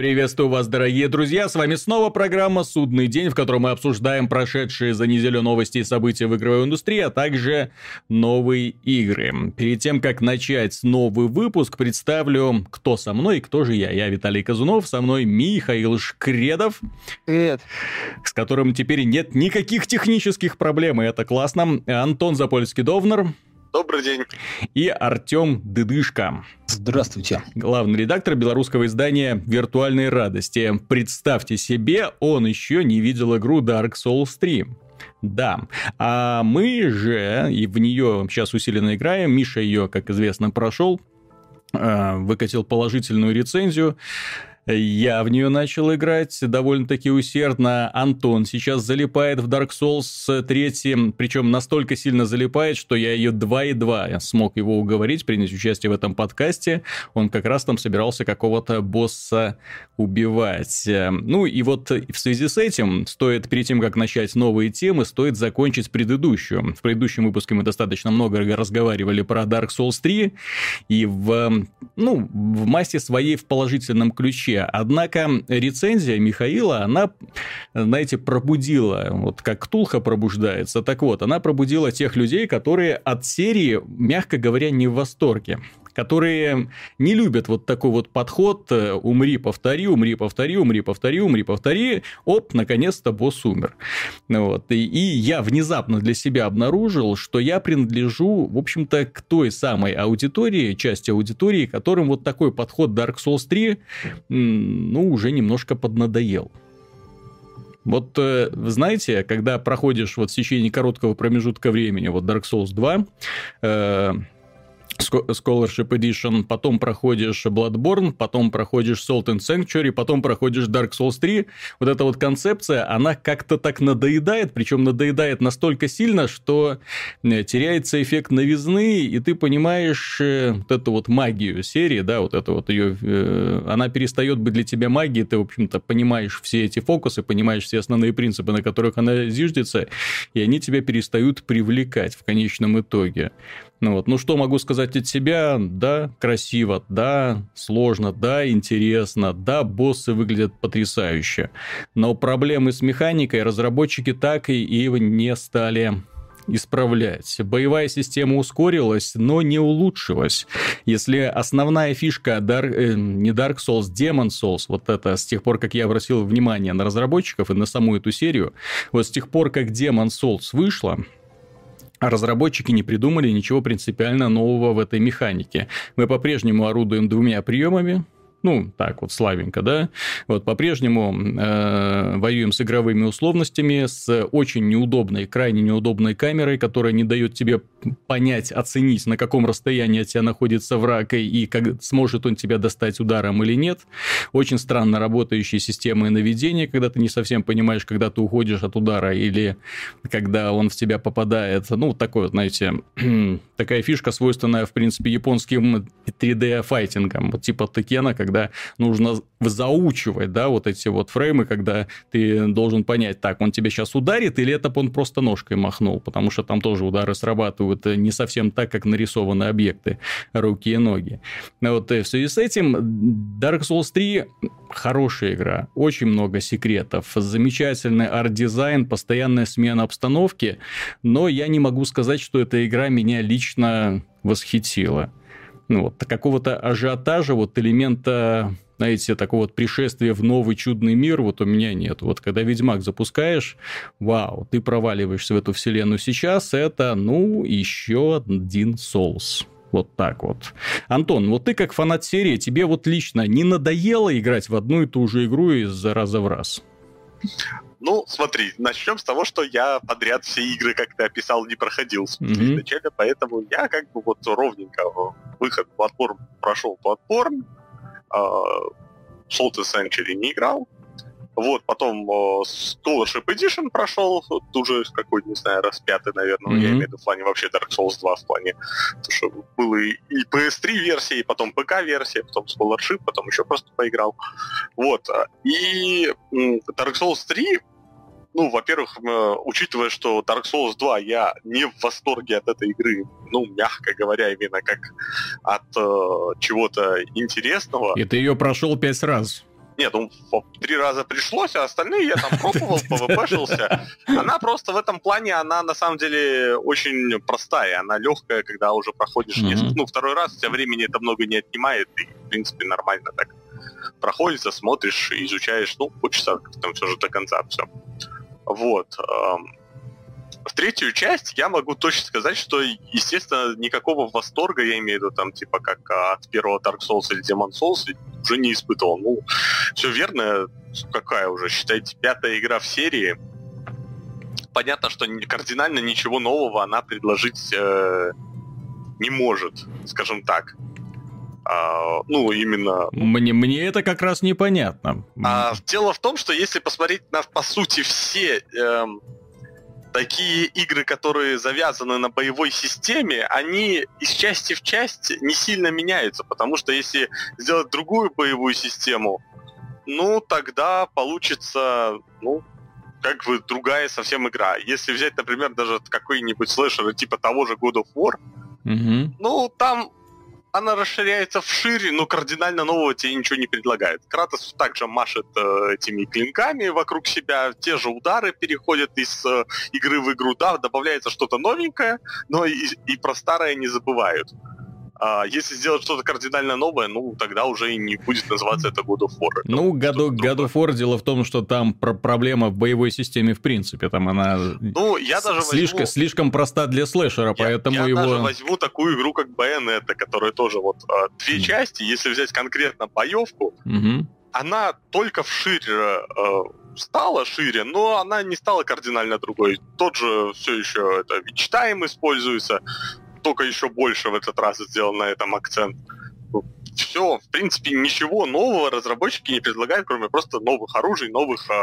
Приветствую вас, дорогие друзья, с вами снова программа «Судный день», в которой мы обсуждаем прошедшие за неделю новости и события в игровой индустрии, а также новые игры. Перед тем, как начать новый выпуск, представлю, кто со мной и кто же я. Я Виталий Казунов, со мной Михаил Шкредов. Привет. С которым теперь нет никаких технических проблем, и это классно. Антон Запольский-Довнер. Добрый день. И Артем Дыдышко. Здравствуйте. Главный редактор белорусского издания «Виртуальные радости». Представьте себе, он еще не видел игру Dark Souls 3. Да, а мы же и в нее сейчас усиленно играем. Миша ее, как известно, прошел, э, выкатил положительную рецензию. Я в нее начал играть довольно-таки усердно. Антон сейчас залипает в Dark Souls 3, причем настолько сильно залипает, что я ее 2,2 смог его уговорить принять участие в этом подкасте. Он как раз там собирался какого-то босса убивать. Ну и вот в связи с этим, стоит перед тем, как начать новые темы, стоит закончить предыдущую. В предыдущем выпуске мы достаточно много разговаривали про Dark Souls 3, и в, ну, в массе своей в положительном ключе Однако рецензия Михаила, она, знаете, пробудила, вот как Ктулха пробуждается, так вот, она пробудила тех людей, которые от серии, мягко говоря, не в восторге которые не любят вот такой вот подход э, «умри, повтори, умри, повтори, умри, повтори, умри, повтори», оп, наконец-то босс умер. Вот. И, и я внезапно для себя обнаружил, что я принадлежу, в общем-то, к той самой аудитории, части аудитории, которым вот такой подход Dark Souls 3, ну, уже немножко поднадоел. Вот э, знаете, когда проходишь вот в течение короткого промежутка времени, вот Dark Souls 2, э, Scholarship Edition, потом проходишь Bloodborne, потом проходишь Salt and Sanctuary, потом проходишь Dark Souls 3. Вот эта вот концепция, она как-то так надоедает, причем надоедает настолько сильно, что э, теряется эффект новизны, и ты понимаешь э, вот эту вот магию серии, да, вот эту вот ее, э, она перестает быть для тебя магией, ты, в общем-то, понимаешь все эти фокусы, понимаешь все основные принципы, на которых она зиждется, и они тебя перестают привлекать в конечном итоге. Ну, вот. ну что могу сказать от себя? Да, красиво, да, сложно, да, интересно, да, боссы выглядят потрясающе. Но проблемы с механикой разработчики так и, и не стали исправлять. Боевая система ускорилась, но не улучшилась. Если основная фишка Dark, э, не Dark Souls, Demon Souls, вот это с тех пор, как я обратил внимание на разработчиков и на саму эту серию, вот с тех пор, как Demon Souls вышла, разработчики не придумали ничего принципиально нового в этой механике. Мы по-прежнему орудуем двумя приемами, ну, так вот, славенько, да, вот по-прежнему э, воюем с игровыми условностями, с очень неудобной, крайне неудобной камерой, которая не дает тебе понять, оценить, на каком расстоянии от тебя находится враг, и как, сможет он тебя достать ударом или нет. Очень странно работающие системы наведения, когда ты не совсем понимаешь, когда ты уходишь от удара, или когда он в тебя попадает. Ну, такой знаете, такая фишка, свойственная, в принципе, японским 3D-файтингам, вот типа Текена, когда когда нужно заучивать, да, вот эти вот фреймы, когда ты должен понять, так, он тебя сейчас ударит, или это он просто ножкой махнул, потому что там тоже удары срабатывают не совсем так, как нарисованы объекты, руки и ноги. Вот и в связи с этим Dark Souls 3 хорошая игра, очень много секретов, замечательный арт-дизайн, постоянная смена обстановки, но я не могу сказать, что эта игра меня лично восхитила ну, вот, какого-то ажиотажа, вот элемента знаете, такого вот пришествия в новый чудный мир вот у меня нет. Вот когда Ведьмак запускаешь, вау, ты проваливаешься в эту вселенную сейчас, это, ну, еще один соус. Вот так вот. Антон, вот ты как фанат серии, тебе вот лично не надоело играть в одну и ту же игру из раза в раз? Ну, смотри, начнем с того, что я подряд все игры, как ты описал, не проходил mm-hmm. изначально, поэтому я как бы вот ровненько выход платформ прошел платформ, э, Salt Century не играл, вот, потом э, Scholarship Edition прошел, вот, уже какой не знаю, раз пятый, наверное, mm-hmm. я имею в виду в плане вообще Dark Souls 2 в плане, потому что было и, и PS3 версия, и потом ПК версия, потом Scholarship, потом еще просто поиграл. Вот, и Dark Souls 3 ну, во-первых, э, учитывая, что Dark Souls 2 я не в восторге от этой игры, ну, мягко говоря, именно как от э, чего-то интересного. И ты ее прошел пять раз. Нет, ну, три раза пришлось, а остальные я там пробовал, пвпшился. Она просто в этом плане, она на самом деле очень простая. Она легкая, когда уже проходишь mm-hmm. несколько... Ну, второй раз у тебя времени это много не отнимает, и, в принципе, нормально так проходится, смотришь, изучаешь, ну, полчаса там все же до конца все. Вот. В третью часть я могу точно сказать, что, естественно, никакого восторга, я имею в виду, там, типа, как от первого Dark Souls или Demon Souls, уже не испытывал. Ну, все верно, какая уже, считайте, пятая игра в серии. Понятно, что кардинально ничего нового она предложить э, не может, скажем так. А, ну, именно... Мне, мне это как раз непонятно. А, дело в том, что если посмотреть на, по сути, все эм, такие игры, которые завязаны на боевой системе, они из части в часть не сильно меняются, потому что если сделать другую боевую систему, ну, тогда получится, ну, как бы другая совсем игра. Если взять, например, даже какой-нибудь слэшер типа того же God of War, угу. ну, там она расширяется вширь, но кардинально нового тебе ничего не предлагает. Кратос также машет э, этими клинками вокруг себя, те же удары переходят из э, игры в игру, да, добавляется что-то новенькое, но и, и про старое не забывают. А если сделать что-то кардинально новое, ну, тогда уже и не будет называться это God of War. Ну, God, God of War дело в том, что там про проблема в боевой системе в принципе. Там она ну, я даже слишком, возьму... слишком проста для слэшера, я, поэтому я его... Я даже возьму такую игру, как Bayonetta, которая тоже вот а, две mm. части, если взять конкретно боевку, mm-hmm. она только вширь э, стала шире, но она не стала кардинально другой. Тот же все еще это Вичтайм используется, только еще больше в этот раз сделал на этом акцент. Все, в принципе, ничего нового разработчики не предлагают, кроме просто новых оружий, новых э,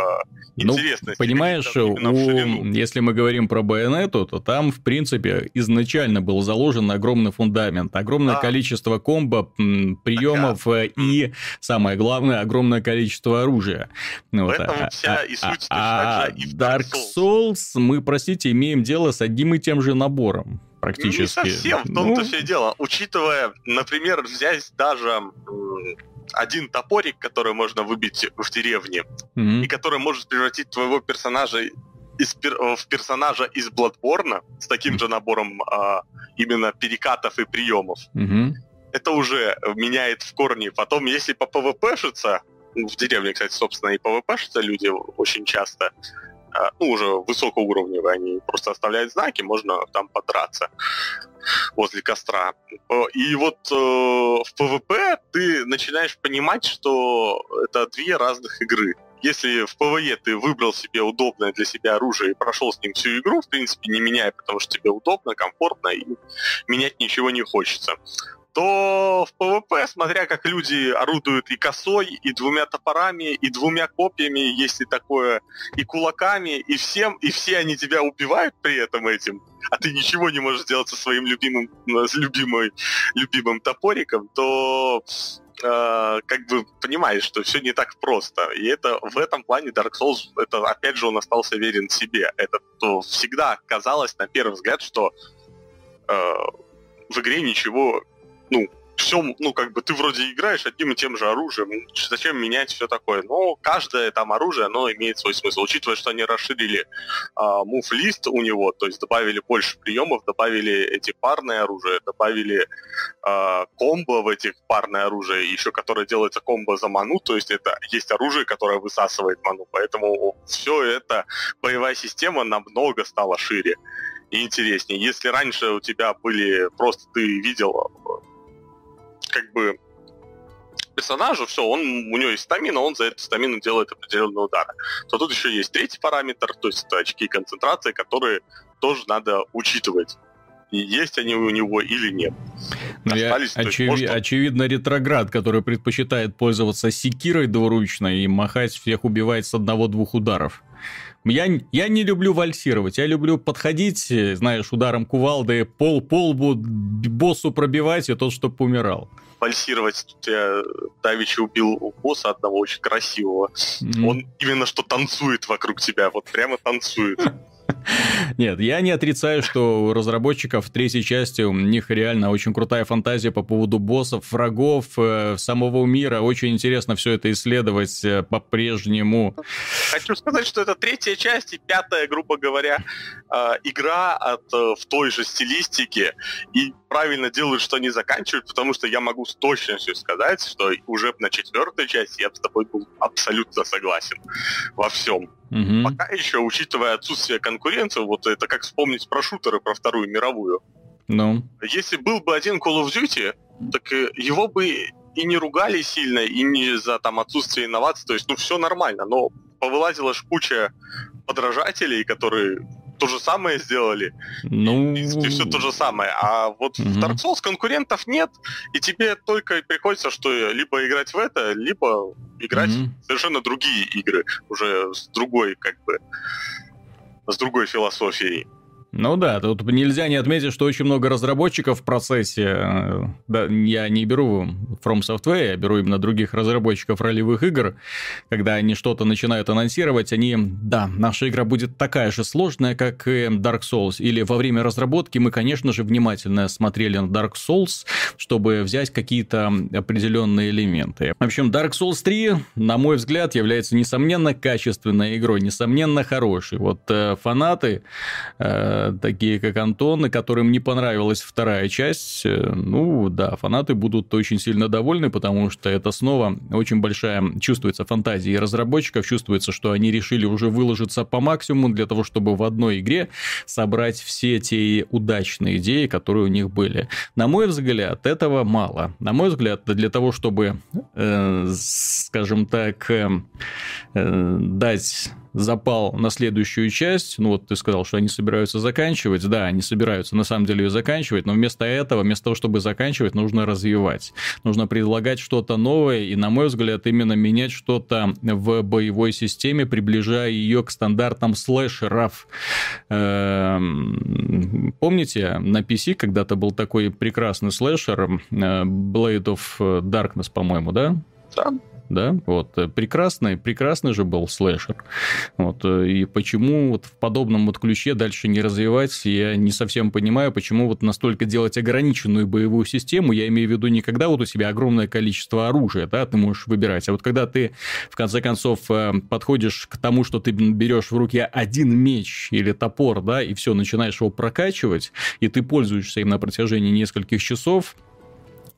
интересностей. Ну, понимаешь, у, если мы говорим про байонету, то там, в принципе, изначально был заложен огромный фундамент, огромное да. количество комбо, приемов ага. и, самое главное, огромное количество оружия. Вот. В этом а, вся а, и суть а, а Dark Souls. Souls мы, простите, имеем дело с одним и тем же набором практически. Не совсем, в том-то ну... все дело. Учитывая, например, взять даже один топорик, который можно выбить в деревне, mm-hmm. и который может превратить твоего персонажа из, в персонажа из Bloodborne с таким же набором а, именно перекатов и приемов. Mm-hmm. Это уже меняет в корне. Потом, если поПВП-шиться, в деревне, кстати, собственно, и ПВП-шиться люди очень часто, ну, уже высокоуровневые, они просто оставляют знаки, можно там подраться возле костра. И вот э, в ПВП ты начинаешь понимать, что это две разных игры. Если в ПВЕ ты выбрал себе удобное для себя оружие и прошел с ним всю игру, в принципе, не меняя, потому что тебе удобно, комфортно, и менять ничего не хочется, то в PvP, смотря как люди орудуют и косой, и двумя топорами, и двумя копьями, если такое, и кулаками, и всем, и все они тебя убивают при этом этим, а ты ничего не можешь сделать со своим любимым, с любимой, любимым топориком, то э, как бы понимаешь, что все не так просто. И это в этом плане Dark Souls, это опять же он остался верен себе. Это то всегда казалось на первый взгляд, что э, в игре ничего ну, все, ну, как бы ты вроде играешь одним и тем же оружием, зачем менять все такое? Но каждое там оружие, оно имеет свой смысл. Учитывая, что они расширили а, мув-лист у него, то есть добавили больше приемов, добавили эти парные оружия, добавили а, комбо в этих парное оружие, еще которое делается комбо за ману, то есть это есть оружие, которое высасывает ману, поэтому все это, боевая система намного стала шире и интереснее. Если раньше у тебя были просто ты видел как бы персонажу, все, он, у него есть стамина, он за эту стамину делает определенные удары. То тут еще есть третий параметр, то есть это очки концентрации, которые тоже надо учитывать. И есть они у него или нет. Ну, Остались, я, очеви- может... Очевидно, ретроград, который предпочитает пользоваться секирой двуручной и махать всех убивать с одного-двух ударов. Я, я не люблю вальсировать, я люблю подходить, знаешь, ударом кувалды пол пол боссу пробивать, и тот, чтобы умирал. Вальсировать. Тут я Давичи убил босса одного очень красивого. Mm. Он именно что танцует вокруг тебя, вот прямо танцует. Нет, я не отрицаю, что у разработчиков третьей части у них реально очень крутая фантазия по поводу боссов, врагов, э, самого мира. Очень интересно все это исследовать э, по-прежнему. Хочу сказать, что это третья часть и пятая, грубо говоря, э, игра от, в той же стилистике. И правильно делают, что они заканчивают, потому что я могу с точностью сказать, что уже на четвертой части я с тобой был абсолютно согласен во всем. Угу. Пока еще, учитывая отсутствие конкуренции, вот это как вспомнить про шутеры, про Вторую мировую. Ну. Если был бы один Call of Duty, так его бы и не ругали сильно, и не за там отсутствие инноваций, то есть, ну, все нормально, но повылазила ж куча подражателей, которые то же самое сделали. Ну... В принципе, все то же самое. А вот угу. в Dark Souls конкурентов нет, и тебе только приходится, что либо играть в это, либо играть угу. в совершенно другие игры, уже с другой, как бы, с другой философией. Ну да, тут нельзя не отметить, что очень много разработчиков в процессе. Да, я не беру From Software, я беру именно других разработчиков ролевых игр. Когда они что-то начинают анонсировать, они, да, наша игра будет такая же сложная, как и Dark Souls. Или во время разработки мы, конечно же, внимательно смотрели на Dark Souls, чтобы взять какие-то определенные элементы. В общем, Dark Souls 3, на мой взгляд, является несомненно качественной игрой, несомненно хорошей. Вот э, фанаты э, такие как Антон, которым не понравилась вторая часть, э, ну да, фанаты будут очень сильно довольны, потому что это снова очень большая, чувствуется фантазия разработчиков, чувствуется, что они решили уже выложиться по максимуму для того, чтобы в одной игре собрать все те удачные идеи, которые у них были. На мой взгляд, этого мало. На мой взгляд, для того, чтобы, э, скажем так, э, э дать запал на следующую часть, ну вот ты сказал, что они собираются заканчивать, да, они собираются на самом деле ее заканчивать, но вместо этого, вместо того, чтобы заканчивать, нужно развивать, нужно предлагать что-то новое, и, на мой взгляд, именно менять что-то в боевой системе, приближая ее к стандартам слэшеров. Эм, помните, на PC когда-то был такой прекрасный слэшер э, Blade of Darkness, по-моему, да? Да да, вот, э, прекрасный, прекрасный же был слэшер, вот, э, и почему вот в подобном вот ключе дальше не развивать, я не совсем понимаю, почему вот настолько делать ограниченную боевую систему, я имею в виду не когда вот у тебя огромное количество оружия, да, ты можешь выбирать, а вот когда ты, в конце концов, э, подходишь к тому, что ты берешь в руки один меч или топор, да, и все, начинаешь его прокачивать, и ты пользуешься им на протяжении нескольких часов,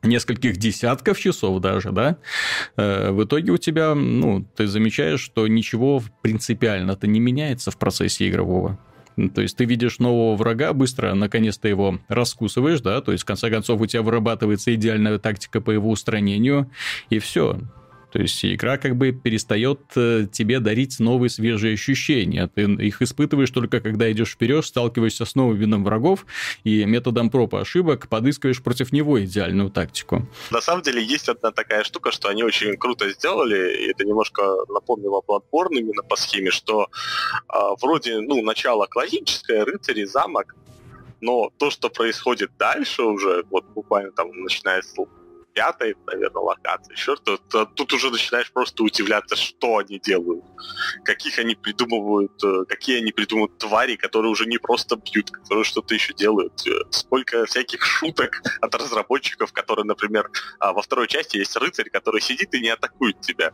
нескольких десятков часов даже, да, э, в итоге у тебя, ну, ты замечаешь, что ничего принципиально-то не меняется в процессе игрового. То есть ты видишь нового врага, быстро, наконец-то его раскусываешь, да, то есть в конце концов у тебя вырабатывается идеальная тактика по его устранению, и все. То есть игра как бы перестает э, тебе дарить новые свежие ощущения. Ты их испытываешь только когда идешь вперед, сталкиваешься с новым видом врагов и методом проб и ошибок подыскиваешь против него идеальную тактику. На самом деле есть одна такая штука, что они очень круто сделали, и это немножко напомнило Bloodborne именно по схеме, что э, вроде, ну, начало классическое, рыцари, замок, но то, что происходит дальше уже, вот буквально там начиная с пятой, наверное, локации, то тут уже начинаешь просто удивляться, что они делают, каких они придумывают, э, какие они придумывают твари, которые уже не просто бьют, которые что-то еще делают. Э, сколько всяких шуток от разработчиков, которые, например, а, во второй части есть рыцарь, который сидит и не атакует тебя.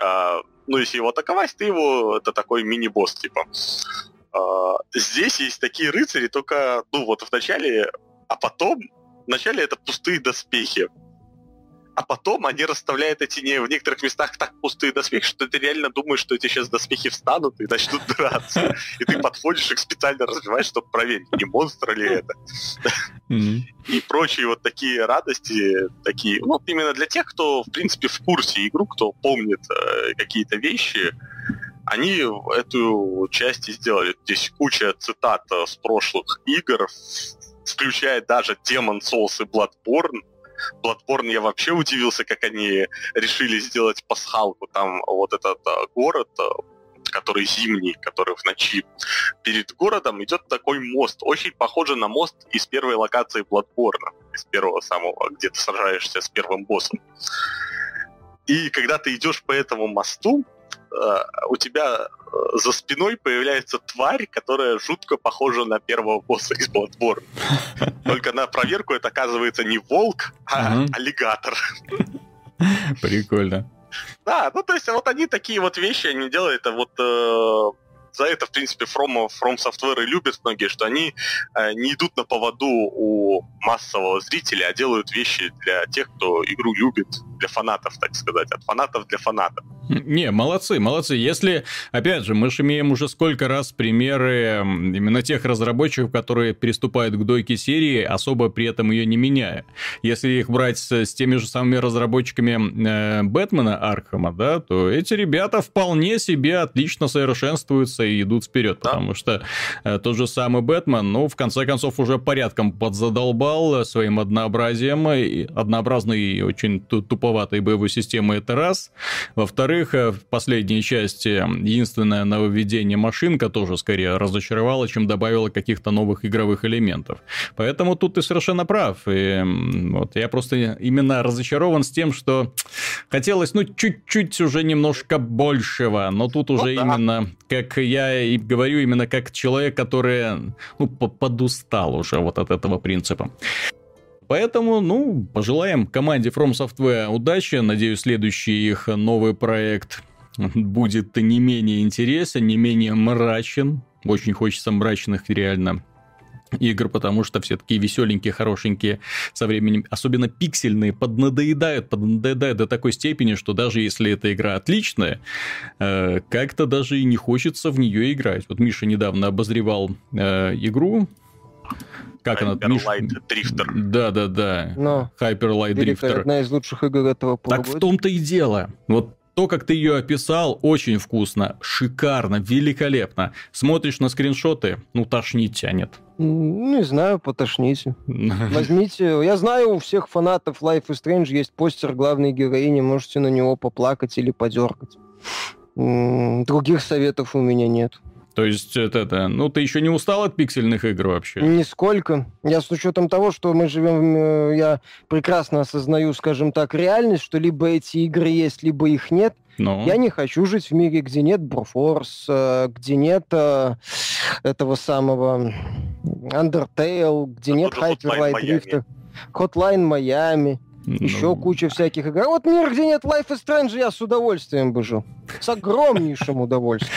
А, ну, если его атаковать, ты его, это такой мини-босс, типа. А, здесь есть такие рыцари, только, ну, вот в начале, а потом Вначале это пустые доспехи. А потом они расставляют эти не в некоторых местах так пустые доспехи, что ты реально думаешь, что эти сейчас доспехи встанут и начнут драться. И ты подходишь их специально разбиваешь, чтобы проверить, не монстр ли это. И прочие вот такие радости, такие, ну, именно для тех, кто, в принципе, в курсе игру, кто помнит э, какие-то вещи, они эту часть и сделали. Здесь куча цитат э, с прошлых игр, включая даже Demon Souls и Bloodborne. Bloodborne я вообще удивился, как они решили сделать пасхалку. Там вот этот а, город, а, который зимний, который в ночи. Перед городом идет такой мост, очень похожий на мост из первой локации Bloodborne, из первого самого, где ты сражаешься с первым боссом. И когда ты идешь по этому мосту, у тебя за спиной появляется тварь, которая жутко похожа на первого босса из Bloodborne. Только на проверку это оказывается не волк, а аллигатор. Прикольно. Да, ну то есть вот они такие вот вещи, они делают, это вот э, за это, в принципе, From, From Software и любят многие, что они э, не идут на поводу у массового зрителя, а делают вещи для тех, кто игру любит, для фанатов, так сказать, от фанатов для фанатов. Не, молодцы, молодцы. Если, опять же, мы же имеем уже сколько раз примеры именно тех разработчиков, которые переступают к дойке серии, особо при этом ее не меняя. Если их брать с, с теми же самыми разработчиками э, Бэтмена Архама, да, то эти ребята вполне себе отлично совершенствуются и идут вперед, да. потому что э, тот же самый Бэтмен, ну, в конце концов, уже порядком подзадолбал своим однообразием, и однообразной и очень туповатой боевой системой, это раз. Во-вторых, э, в последней части единственное нововведение машинка тоже скорее разочаровало, чем добавило каких-то новых игровых элементов. Поэтому тут ты совершенно прав. И вот я просто именно разочарован с тем, что хотелось, ну, чуть-чуть уже немножко большего, но тут уже вот именно, как я и говорю, именно как человек, который, ну, подустал уже вот от этого принципа. Поэтому, ну, пожелаем команде From Software удачи. Надеюсь, следующий их новый проект будет не менее интересен, не менее мрачен. Очень хочется мрачных реально игр, потому что все такие веселенькие, хорошенькие со временем, особенно пиксельные, поднадоедают, поднадоедают до такой степени, что даже если эта игра отличная, э, как-то даже и не хочется в нее играть. Вот Миша недавно обозревал э, игру, как она? Hyper Light Drifter. Да, да, да. Но Hyper Light Drifter. Одна из лучших игр этого полугодия. Так в том-то и дело. Вот то, как ты ее описал, очень вкусно, шикарно, великолепно. Смотришь на скриншоты, ну, тошнить тянет. Не знаю, потошните. Возьмите. Я знаю, у всех фанатов Life is Strange есть постер главной героини, можете на него поплакать или подергать. Других советов у меня нет. То есть, это, это, ну, ты еще не устал от пиксельных игр вообще? Нисколько. Я с учетом того, что мы живем, э, я прекрасно осознаю, скажем так, реальность, что либо эти игры есть, либо их нет. Но... Я не хочу жить в мире, где нет Broforce, э, где нет э, этого самого Undertale, где нет Hyper Light Drifter, Hotline Miami. Еще ну... куча всяких игр. А вот мир, где нет Life is Strange, я с удовольствием бы жил. С огромнейшим удовольствием.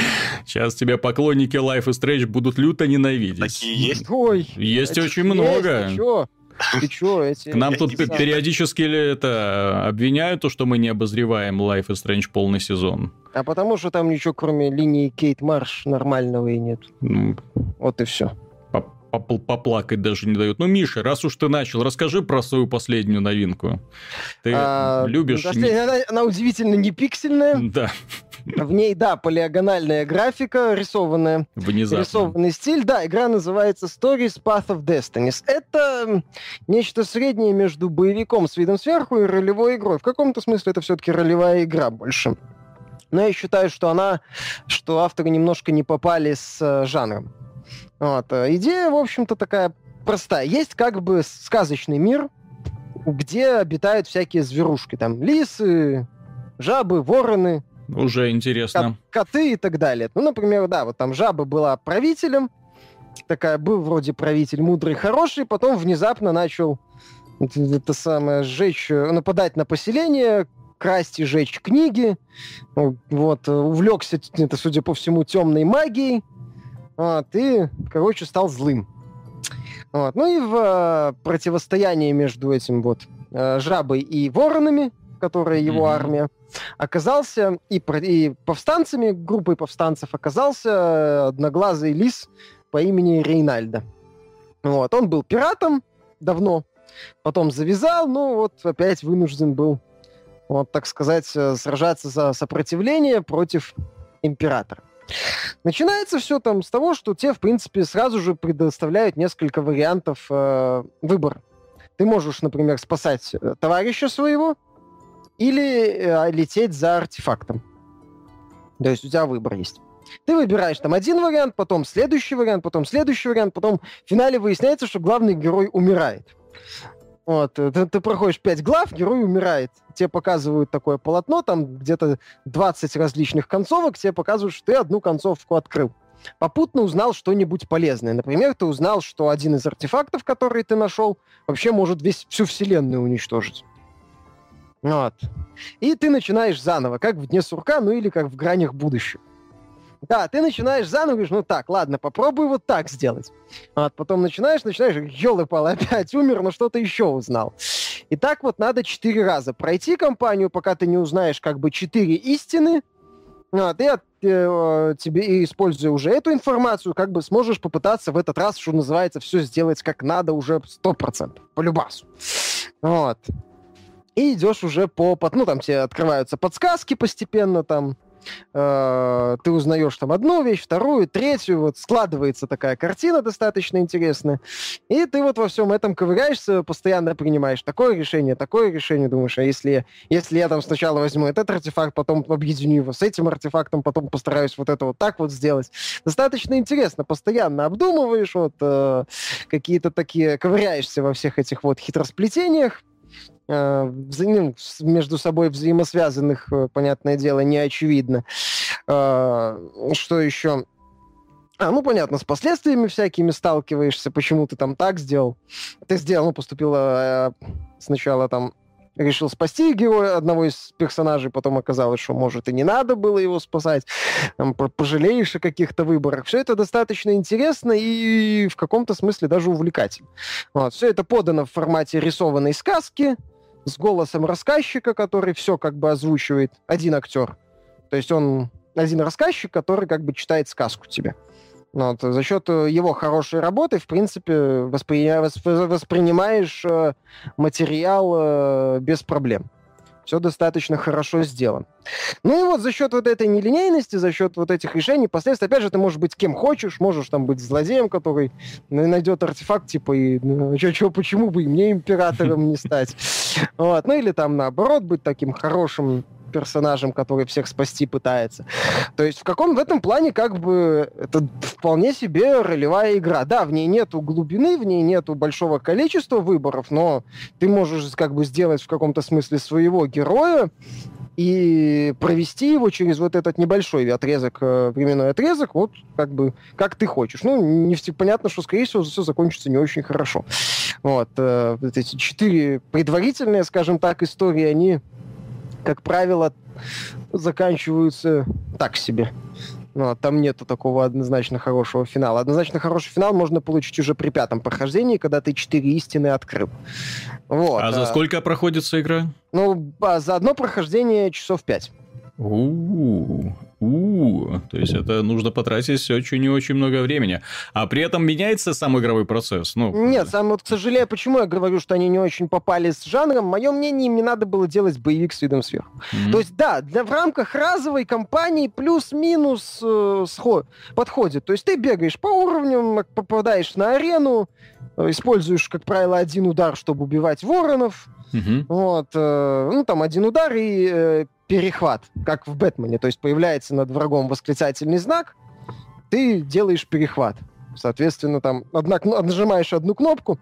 Сейчас тебя поклонники Life is Strange будут люто ненавидеть. Такие есть? Ой. Есть очень много. Ты чё, эти... К нам тут периодически это обвиняют, то, что мы не обозреваем Life is Strange полный сезон. А потому что там ничего, кроме линии Кейт Марш, нормального и нет. Ну, вот и все поплакать даже не дают. Ну, Миша, раз уж ты начал, расскажи про свою последнюю новинку. Ты а, любишь... Последняя, она, она удивительно не пиксельная. Да. В ней, да, полиагональная графика, рисованная. Внезапно. Рисованный стиль. Да, игра называется Stories Path of Destinies. Это нечто среднее между боевиком с видом сверху и ролевой игрой. В каком-то смысле это все-таки ролевая игра больше. Но я считаю, что она, что авторы немножко не попали с э, жанром. Вот. Э, идея, в общем-то, такая простая. Есть как бы сказочный мир, где обитают всякие зверушки. Там лисы, жабы, вороны. Уже интересно. коты и так далее. Ну, например, да, вот там жаба была правителем, такая был вроде правитель мудрый, хороший, потом внезапно начал это самое сжечь, э, нападать на поселение, красть и жечь книги. Вот, увлекся, это, судя по всему, темной магией а, ты, короче, стал злым. Вот. Ну и в э, противостоянии между этим вот э, жабой и воронами, которые его mm-hmm. армия, оказался и, и повстанцами, группой повстанцев оказался одноглазый лис по имени Рейнальда. Вот. Он был пиратом давно, потом завязал, ну вот опять вынужден был, вот так сказать, э, сражаться за сопротивление против императора. Начинается все там с того, что тебе, в принципе, сразу же предоставляют несколько вариантов э, выбора. Ты можешь, например, спасать э, товарища своего или э, лететь за артефактом. То есть у тебя выбор есть. Ты выбираешь там один вариант, потом следующий вариант, потом следующий вариант, потом в финале выясняется, что главный герой умирает. Вот, э, ты, ты проходишь 5 глав, герой умирает. Тебе показывают такое полотно, там где-то 20 различных концовок, тебе показывают, что ты одну концовку открыл. Попутно узнал что-нибудь полезное. Например, ты узнал, что один из артефактов, которые ты нашел, вообще может весь, всю вселенную уничтожить. Вот. И ты начинаешь заново, как в Дне сурка, ну или как в гранях будущего. Да, ты начинаешь заново, говоришь, ну так, ладно, попробуй вот так сделать. Вот, потом начинаешь, начинаешь, елы пал опять умер, но что-то еще узнал. И так вот надо четыре раза пройти компанию, пока ты не узнаешь как бы четыре истины, и от, э, тебе, используя уже эту информацию, как бы сможешь попытаться в этот раз, что называется, все сделать как надо уже сто процентов, по любасу. Вот. И идешь уже по... Ну, там тебе открываются подсказки постепенно, там, э, ты узнаешь там одну вещь, вторую, третью, вот складывается такая картина достаточно интересная, и ты вот во всем этом ковыряешься, постоянно принимаешь такое решение, такое решение, думаешь, а если, если я там сначала возьму этот артефакт, потом объединю его с этим артефактом, потом постараюсь вот это вот так вот сделать. Достаточно интересно, постоянно обдумываешь, вот э, какие-то такие, ковыряешься во всех этих вот хитросплетениях, между собой взаимосвязанных, э, понятное дело, не очевидно. Э, что еще? А, ну, понятно, с последствиями всякими сталкиваешься, почему ты там так сделал. Ты сделал, ну, поступила сначала там решил спасти героя, одного из персонажей, потом оказалось, что, может, и не надо было его спасать, там, пожалеешь о каких-то выборах. Все это достаточно интересно и в каком-то смысле даже увлекательно. Вот. Все это подано в формате рисованной сказки, с голосом рассказчика, который все как бы озвучивает один актер. То есть он один рассказчик, который как бы читает сказку тебе. Вот, за счет э, его хорошей работы, в принципе, воспри... воспринимаешь э, материал э, без проблем. Все достаточно хорошо сделано. Ну и вот за счет вот этой нелинейности, за счет вот этих решений, последствий, опять же, ты можешь быть кем хочешь, можешь там быть злодеем, который найдет артефакт, типа, и ну, чё, чё, почему бы и мне императором не стать? Вот. Ну или там наоборот быть таким хорошим персонажем, который всех спасти пытается. То есть в каком в этом плане как бы это вполне себе ролевая игра. Да, в ней нету глубины, в ней нету большого количества выборов, но ты можешь как бы сделать в каком-то смысле своего героя, и провести его через вот этот небольшой отрезок, э, временной отрезок, вот как бы как ты хочешь. Ну, не все понятно, что, скорее всего, все закончится не очень хорошо. Вот, э, вот эти четыре предварительные, скажем так, истории, они как правило, заканчиваются так себе. Ну, а там нету такого однозначно хорошего финала. Однозначно хороший финал можно получить уже при пятом прохождении, когда ты четыре истины открыл. Вот. А за а сколько проходится игра? Ну, а за одно прохождение часов пять. У-у-у. У, то есть это нужно потратить очень и очень много времени. А при этом меняется сам игровой процесс. Ну, Нет, сам вот, к сожалению, почему я говорю, что они не очень попали с жанром, мое мнение, им не надо было делать боевик с видом сверху. Mm-hmm. То есть, да, для, в рамках разовой кампании плюс-минус э, сход, подходит. То есть ты бегаешь по уровням, попадаешь на арену, э, используешь, как правило, один удар, чтобы убивать воронов, Угу. Вот, э, ну, там один удар и э, перехват, как в Бэтмене. То есть появляется над врагом восклицательный знак, ты делаешь перехват. Соответственно, там одна, нажимаешь одну кнопку,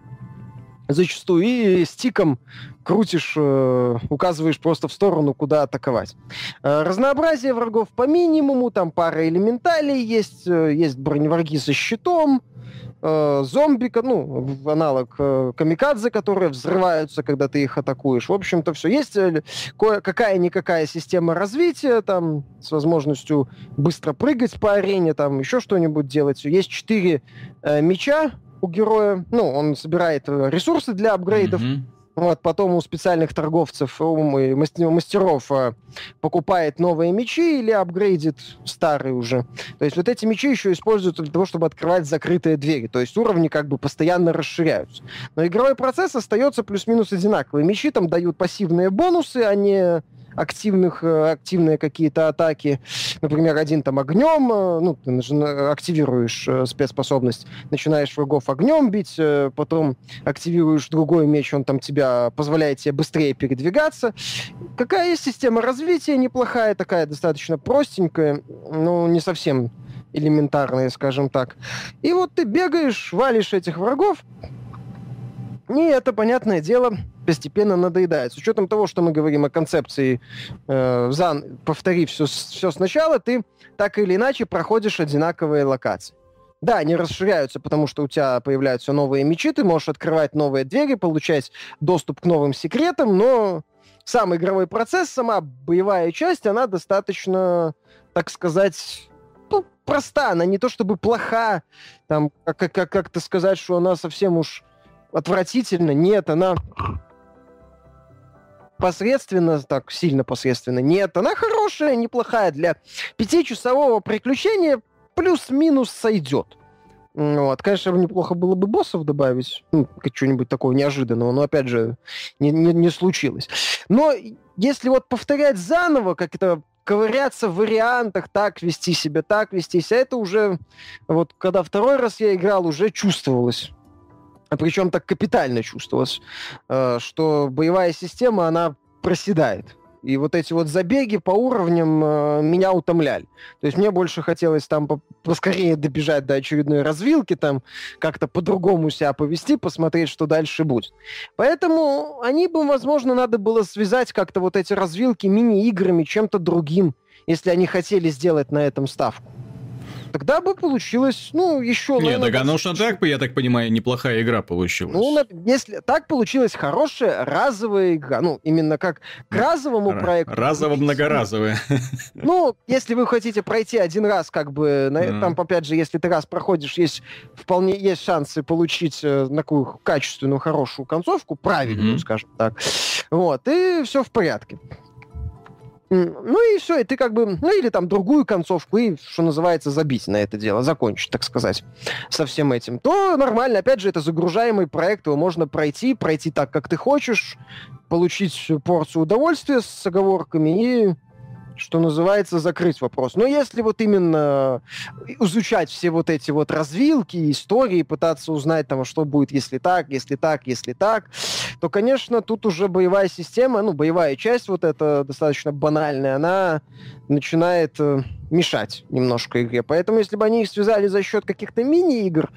зачастую, и стиком крутишь, э, указываешь просто в сторону, куда атаковать. Э, разнообразие врагов по минимуму, там пара элементалей есть, э, есть броневраги со щитом, э, зомби, ну, аналог э, камикадзе, которые взрываются, когда ты их атакуешь. В общем-то, все. Есть э, какая-никакая система развития, там, с возможностью быстро прыгать по арене, там, еще что-нибудь делать. Есть четыре э, меча у героя. Ну, он собирает э, ресурсы для апгрейдов. Mm-hmm вот, потом у специальных торговцев, у мастеров э, покупает новые мечи или апгрейдит старые уже. То есть вот эти мечи еще используются для того, чтобы открывать закрытые двери. То есть уровни как бы постоянно расширяются. Но игровой процесс остается плюс-минус одинаковый. Мечи там дают пассивные бонусы, а не активных, э, активные какие-то атаки. Например, один там огнем, э, ну, ты активируешь э, спецспособность, начинаешь врагов огнем бить, потом активируешь другой меч, он там тебя позволяет тебе быстрее передвигаться. Какая есть система развития неплохая, такая достаточно простенькая, но не совсем элементарная, скажем так. И вот ты бегаешь, валишь этих врагов, И это, понятное дело, постепенно надоедает. С учетом того, что мы говорим о концепции э, зан, повтори все, все сначала, ты так или иначе проходишь одинаковые локации. Да, они расширяются, потому что у тебя появляются новые мечи, ты можешь открывать новые двери, получать доступ к новым секретам, но сам игровой процесс, сама боевая часть, она достаточно, так сказать, ну, проста. Она не то чтобы плоха, там, как- как- как-то сказать, что она совсем уж отвратительно. Нет, она посредственно, так сильно посредственно. Нет, она хорошая, неплохая для пятичасового приключения плюс-минус сойдет. Вот. Конечно, неплохо было бы боссов добавить, ну, что-нибудь такого неожиданного, но, опять же, не, не, не случилось. Но если вот повторять заново, как это ковыряться в вариантах, так вести себя, так вести себя, это уже, вот когда второй раз я играл, уже чувствовалось. А причем так капитально чувствовалось, э, что боевая система, она проседает. И вот эти вот забеги по уровням э, меня утомляли. То есть мне больше хотелось там по поскорее добежать до очередной развилки, там как-то по-другому себя повести, посмотреть, что дальше будет. Поэтому они бы, возможно, надо было связать как-то вот эти развилки мини-играми чем-то другим, если они хотели сделать на этом ставку тогда бы получилось, ну, еще... Нет, так оно что так, я так понимаю, неплохая игра получилась. Ну, если так получилась хорошая разовая игра, ну, именно как к разовому проекту. Разово-многоразовая. Ну, если вы хотите пройти один раз, как бы, на, там, опять же, если ты раз проходишь, есть вполне есть шансы получить э, такую качественную, хорошую концовку, правильную, скажем так. Вот, и все в порядке. Ну и все, и ты как бы, ну или там другую концовку, и, что называется, забить на это дело, закончить, так сказать, со всем этим. То нормально, опять же, это загружаемый проект, его можно пройти, пройти так, как ты хочешь, получить порцию удовольствия с оговорками и что называется, закрыть вопрос. Но если вот именно изучать все вот эти вот развилки, истории, пытаться узнать, там, что будет, если так, если так, если так, то, конечно, тут уже боевая система, ну, боевая часть вот эта достаточно банальная, она начинает э, мешать немножко игре. Поэтому, если бы они их связали за счет каких-то мини-игр,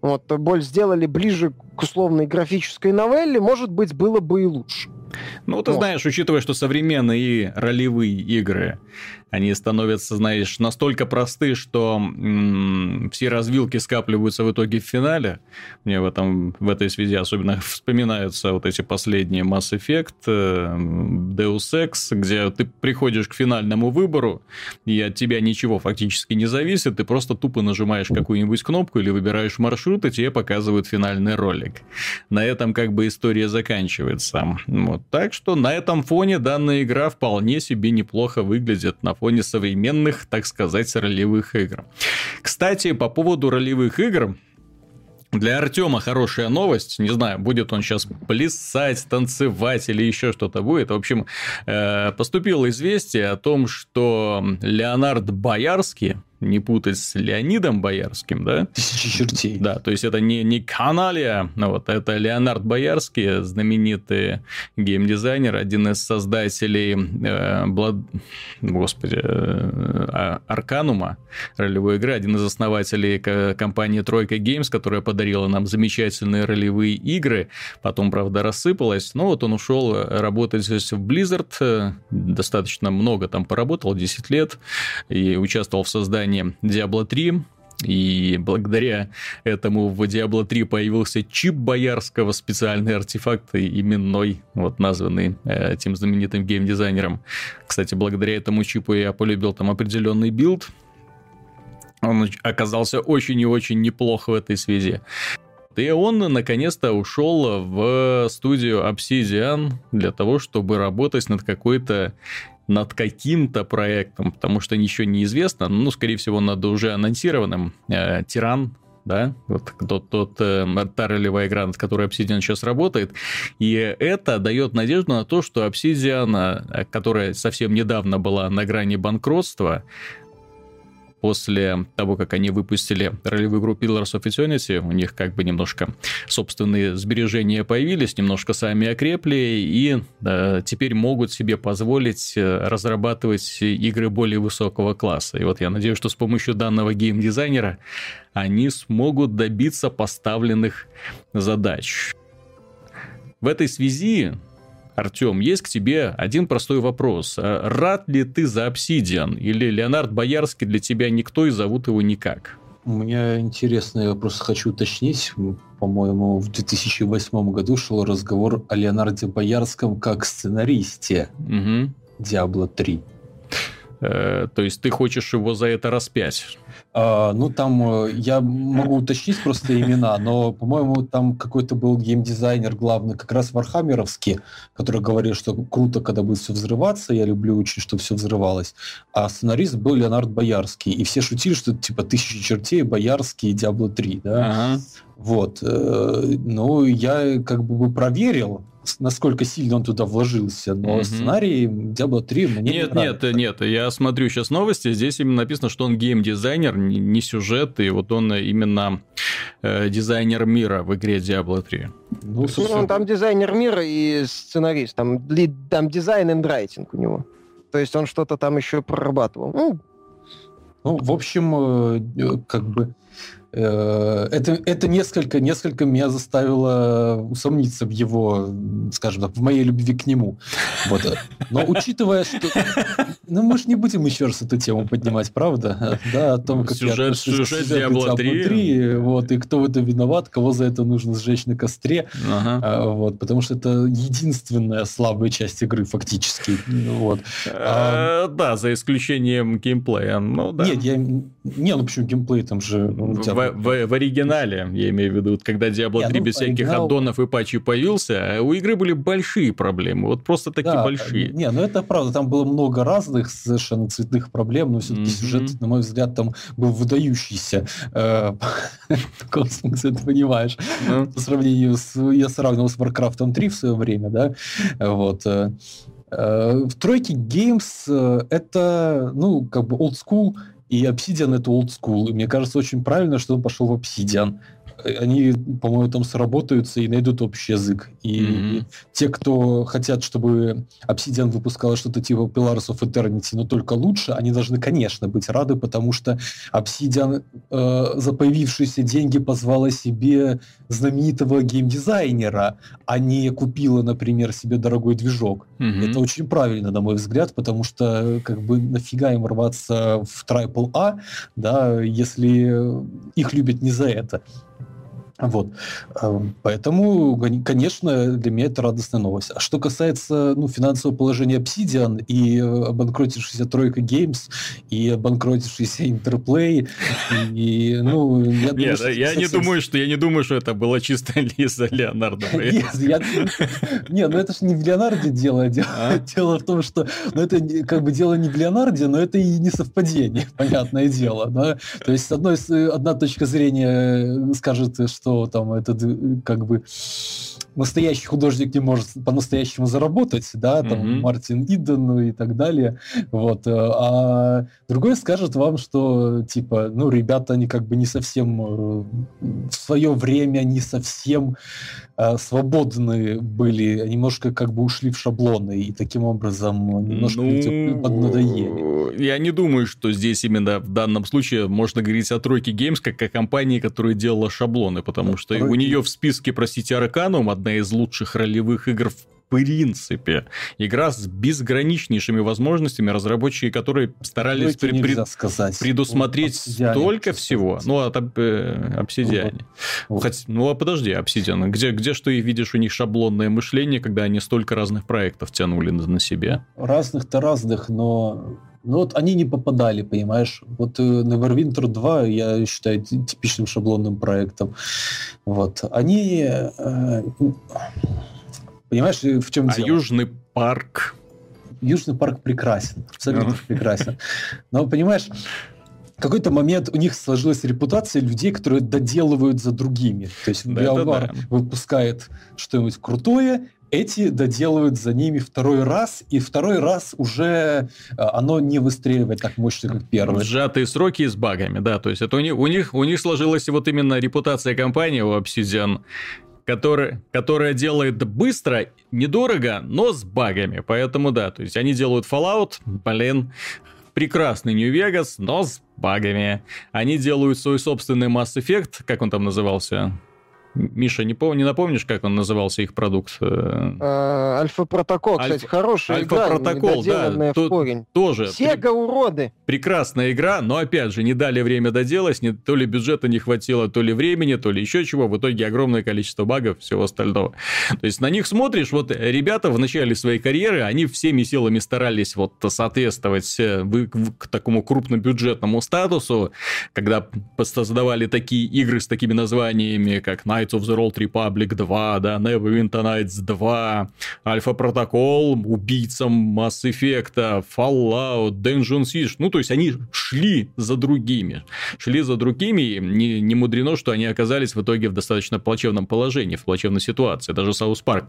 вот, боль сделали ближе к условной графической новелле, может быть, было бы и лучше. Ну, ты вот. знаешь, учитывая, что современные ролевые игры они становятся, знаешь, настолько просты, что м- все развилки скапливаются в итоге в финале. Мне в, этом, в этой связи особенно вспоминаются вот эти последние Mass Effect, э, Deus Ex, где ты приходишь к финальному выбору, и от тебя ничего фактически не зависит, ты просто тупо нажимаешь какую-нибудь кнопку или выбираешь маршрут, и тебе показывают финальный ролик. На этом как бы история заканчивается. Вот. Так что на этом фоне данная игра вполне себе неплохо выглядит на фоне современных, так сказать, ролевых игр. Кстати, по поводу ролевых игр, для Артема хорошая новость. Не знаю, будет он сейчас плясать, танцевать или еще что-то будет. В общем, э, поступило известие о том, что Леонард Боярский, не путать с Леонидом Боярским, да? Тысячи чертей. Да, то есть это не, не Каналия, а вот это Леонард Боярский, знаменитый геймдизайнер, один из создателей, э, Блад... господи, э, Арканума, ролевой игры, один из основателей компании Тройка Games, которая подарила нам замечательные ролевые игры, потом, правда, рассыпалась, но вот он ушел работать в Blizzard, э, достаточно много там поработал, 10 лет, и участвовал в создании создании Diablo 3, и благодаря этому в Diablo 3 появился чип боярского, специальный артефакт, именной, вот названный э, этим знаменитым геймдизайнером. Кстати, благодаря этому чипу я полюбил там определенный build. Он оказался очень и очень неплохо в этой связи. И он наконец-то ушел в студию Obsidian для того, чтобы работать над какой-то над каким-то проектом, потому что ничего не известно, ну, скорее всего, над уже анонсированным э, Tyranny, да, вот тот, тот э, та ролевая игра, над которой Obsidian сейчас работает, и это дает надежду на то, что Obsidian, э, которая совсем недавно была на грани банкротства, после того, как они выпустили ролевую игру Pillars of Eternity, у них как бы немножко собственные сбережения появились, немножко сами окрепли, и э, теперь могут себе позволить э, разрабатывать игры более высокого класса. И вот я надеюсь, что с помощью данного геймдизайнера они смогут добиться поставленных задач. в этой связи Артем, есть к тебе один простой вопрос. А рад ли ты за Obsidian? Или Леонард Боярский для тебя никто и зовут его никак? У меня интересный вопрос, хочу уточнить. По-моему, в 2008 году шел разговор о Леонарде Боярском как сценаристе угу. Diablo 3. Э, то есть ты хочешь его за это распять? А, ну, там э, я могу уточнить просто имена, но, по-моему, там какой-то был геймдизайнер главный, как раз Вархаммеровский, который говорил, что круто, когда будет все взрываться, я люблю очень, чтобы все взрывалось. А сценарист был Леонард Боярский, и все шутили, что типа «Тысячи чертей», «Боярский» и «Диабло 3», да? Ага. Вот. Э, ну, я как бы проверил, насколько сильно он туда вложился, но mm-hmm. сценарий Diablo 3 мне нет, не Нет, нет, нет, я смотрю сейчас новости, здесь именно написано, что он геймдизайнер, не сюжет, и вот он именно э, дизайнер мира в игре Diablo 3. Ну, собственно... он там дизайнер мира и сценарист, там, там дизайн и райтинг у него. То есть он что-то там еще прорабатывал. Ну, ну в общем, э, э, как бы это, это несколько, несколько меня заставило усомниться в его, скажем так, в моей любви к нему. Вот. Но учитывая, что... Ну, мы же не будем еще раз эту тему поднимать, правда? Да, о том, как сюжет, я сюжет Diablo 3. 3. Вот, и кто в этом виноват, кого за это нужно сжечь на костре. Ага. А, вот, потому что это единственная слабая часть игры, фактически. Вот. А, да, за исключением геймплея. Ну, да. Нет, я... Не, ну почему геймплей там же... Ну, в, в, в оригинале, я имею в виду, когда Diablo 3 ну, без всяких оригинал... аддонов и патчей появился, у игры были большие проблемы, вот просто такие да, большие. Не, ну это правда, там было много разных совершенно цветных проблем, но все-таки mm-hmm. сюжет, на мой взгляд, там был выдающийся. Э, Космос, ты понимаешь. Ну. По сравнению с... Я сравнивал с Warcraft 3 в свое время, да, вот. Э, э, в тройке Games это, ну, как бы old school и Obsidian это old school. И мне кажется, очень правильно, что он пошел в Obsidian они, по-моему, там сработаются и найдут общий язык. И mm-hmm. те, кто хотят, чтобы Obsidian выпускала что-то типа Pillars of Eternity, но только лучше, они должны, конечно, быть рады, потому что Obsidian э, за появившиеся деньги позвала себе знаменитого геймдизайнера, а не купила, например, себе дорогой движок. Mm-hmm. Это очень правильно, на мой взгляд, потому что как бы нафига им рваться в AAA, да, если их любят не за это. Вот. Эм, поэтому, конечно, для меня это радостная новость. А что касается ну, финансового положения Obsidian и э, обанкротившейся Тройка Games, и обанкротившийся Interplay, и, ну, я думаю, Нет, что я совсем... не думаю, что я не думаю, что это было чисто из-за Леонардо. Не, ну это же не в Леонарде дело. Дело, а? дело в том, что ну, это как бы дело не в Леонарде, но это и не совпадение, понятное дело. То есть, одна точка зрения скажет, что что там этот э, как бы настоящий художник не может по-настоящему заработать, да, там mm-hmm. Мартин Иден и так далее, вот, э, а другой скажет вам, что, типа, ну, ребята, они как бы не совсем э, в свое время не совсем э, свободны были, немножко как бы ушли в шаблоны и таким образом немножко ну, поднадоели. Я не думаю, что здесь именно в данном случае можно говорить о Тройке Games как о компании, которая делала шаблоны, потому что Тройки... у нее в списке, простите, Арканум одна из лучших ролевых игр в принципе. Игра с безграничнейшими возможностями, разработчики которые старались пред, пред, сказать. предусмотреть столько всего. Ну, от э, обсидиане. Вот. Хоть, ну, а подожди, обсидиан. Где, где что и видишь у них шаблонное мышление, когда они столько разных проектов тянули на, на себе? Разных-то разных, но ну вот они не попадали, понимаешь. Вот э, Neverwinter 2 я считаю типичным шаблонным проектом. Вот. Они... Э, Понимаешь, в чем а дело? А Южный парк? Южный парк прекрасен, абсолютно прекрасен. Но, понимаешь, в какой-то момент у них сложилась репутация людей, которые доделывают за другими. То есть да, BioWare да, да. выпускает что-нибудь крутое, эти доделывают за ними второй раз, и второй раз уже э, оно не выстреливает так мощно, как первый. Сжатые сроки с багами, да, то есть это у них, у них, у них сложилась вот именно репутация компании у Obsidian, которая, которая делает быстро, недорого, но с багами. Поэтому да, то есть они делают Fallout, блин, прекрасный Vegas, но с багами. Они делают свой собственный Mass Effect, как он там назывался? Миша, не, помню, не напомнишь, как он назывался их продукт? Э, Альфа-протокол, кстати, хорошая Альфа-протокол, да, в корень. тоже. Сега уроды. Прекрасная игра, но, опять же, не дали время доделать, не, то ли бюджета не хватило, то ли времени, то ли еще чего. В итоге огромное количество багов, всего остального. То есть на них смотришь, вот ребята в начале своей карьеры, они всеми силами старались вот соответствовать э, к такому крупнобюджетному статусу, когда создавали такие игры с такими названиями, как Knights of the Old Republic 2, да, Neverwinter Nights 2, Alpha Protocol, убийцам Mass Effect, Fallout, Dungeon Siege. Ну, то есть, они шли за другими. Шли за другими, и не, не мудрено, что они оказались в итоге в достаточно плачевном положении, в плачевной ситуации. Даже South Park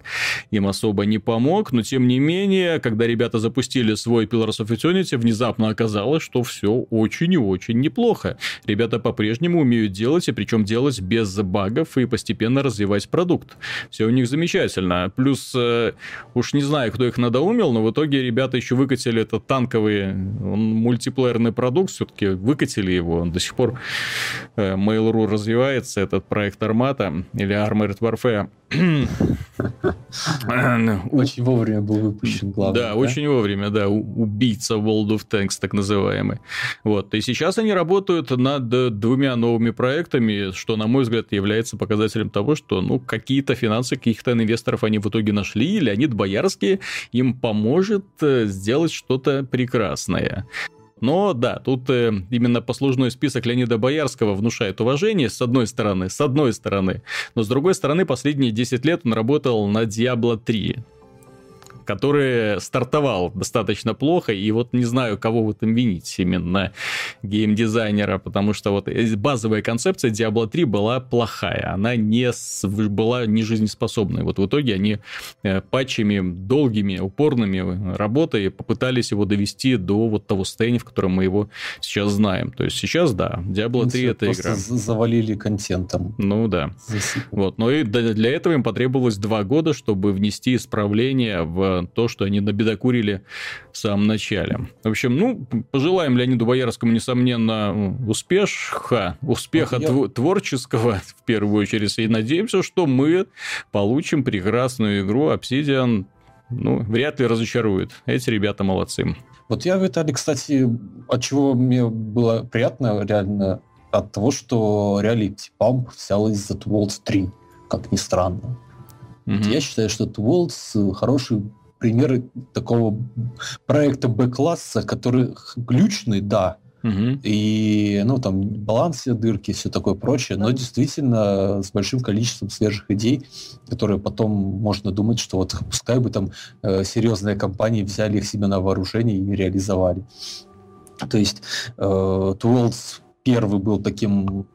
им особо не помог, но тем не менее, когда ребята запустили свой Pillars of Eternity, внезапно оказалось, что все очень и очень неплохо. Ребята по-прежнему умеют делать, и причем делать без багов и постепенно развивать продукт. Все у них замечательно. Плюс, э, уж не знаю, кто их надоумил, но в итоге ребята еще выкатили этот танковый мультиплеерный продукт, все-таки выкатили его, он до сих пор э, Mail.ru развивается, этот проект Армата или Armored Warfare. Очень вовремя был выпущен, главное. Да, очень вовремя, да, убийца World of Tanks, так называемый. Вот, и сейчас они работают над двумя новыми проектами, что, на мой взгляд, является показателем того, что, ну, какие-то финансы каких-то инвесторов они в итоге нашли, и Леонид Боярский им поможет э, сделать что-то прекрасное. Но да, тут э, именно послужной список Леонида Боярского внушает уважение, с одной стороны, с одной стороны. Но с другой стороны, последние 10 лет он работал на Diablo 3 который стартовал достаточно плохо, и вот не знаю, кого в этом винить, именно геймдизайнера, потому что вот базовая концепция Diablo 3 была плохая, она не была не жизнеспособной. Вот в итоге они э, патчами долгими, упорными работой попытались его довести до вот того состояния, в котором мы его сейчас знаем. То есть сейчас, да, Diablo 3 это игра. завалили контентом. Ну да. Вот, но и для этого им потребовалось два года, чтобы внести исправления в то, что они набедокурили в самом начале. В общем, ну, пожелаем Леониду Боярскому, несомненно, успеха, успеха вот я... творческого, в первую очередь, и надеемся, что мы получим прекрасную игру Obsidian ну, вряд ли разочарует. Эти ребята молодцы. Вот я, Виталий, кстати, от чего мне было приятно реально, от того, что Reality Pump взял из The World 3, как ни странно. Mm-hmm. Я считаю, что The Worlds хороший примеры такого проекта Б-класса, который ключный, да, Угу. И, ну, там, баланс все дырки, все такое прочее, но действительно с большим количеством свежих идей, которые потом можно думать, что вот пускай бы там э, серьезные компании взяли их себе на вооружение и реализовали. То есть э, Two первый был таким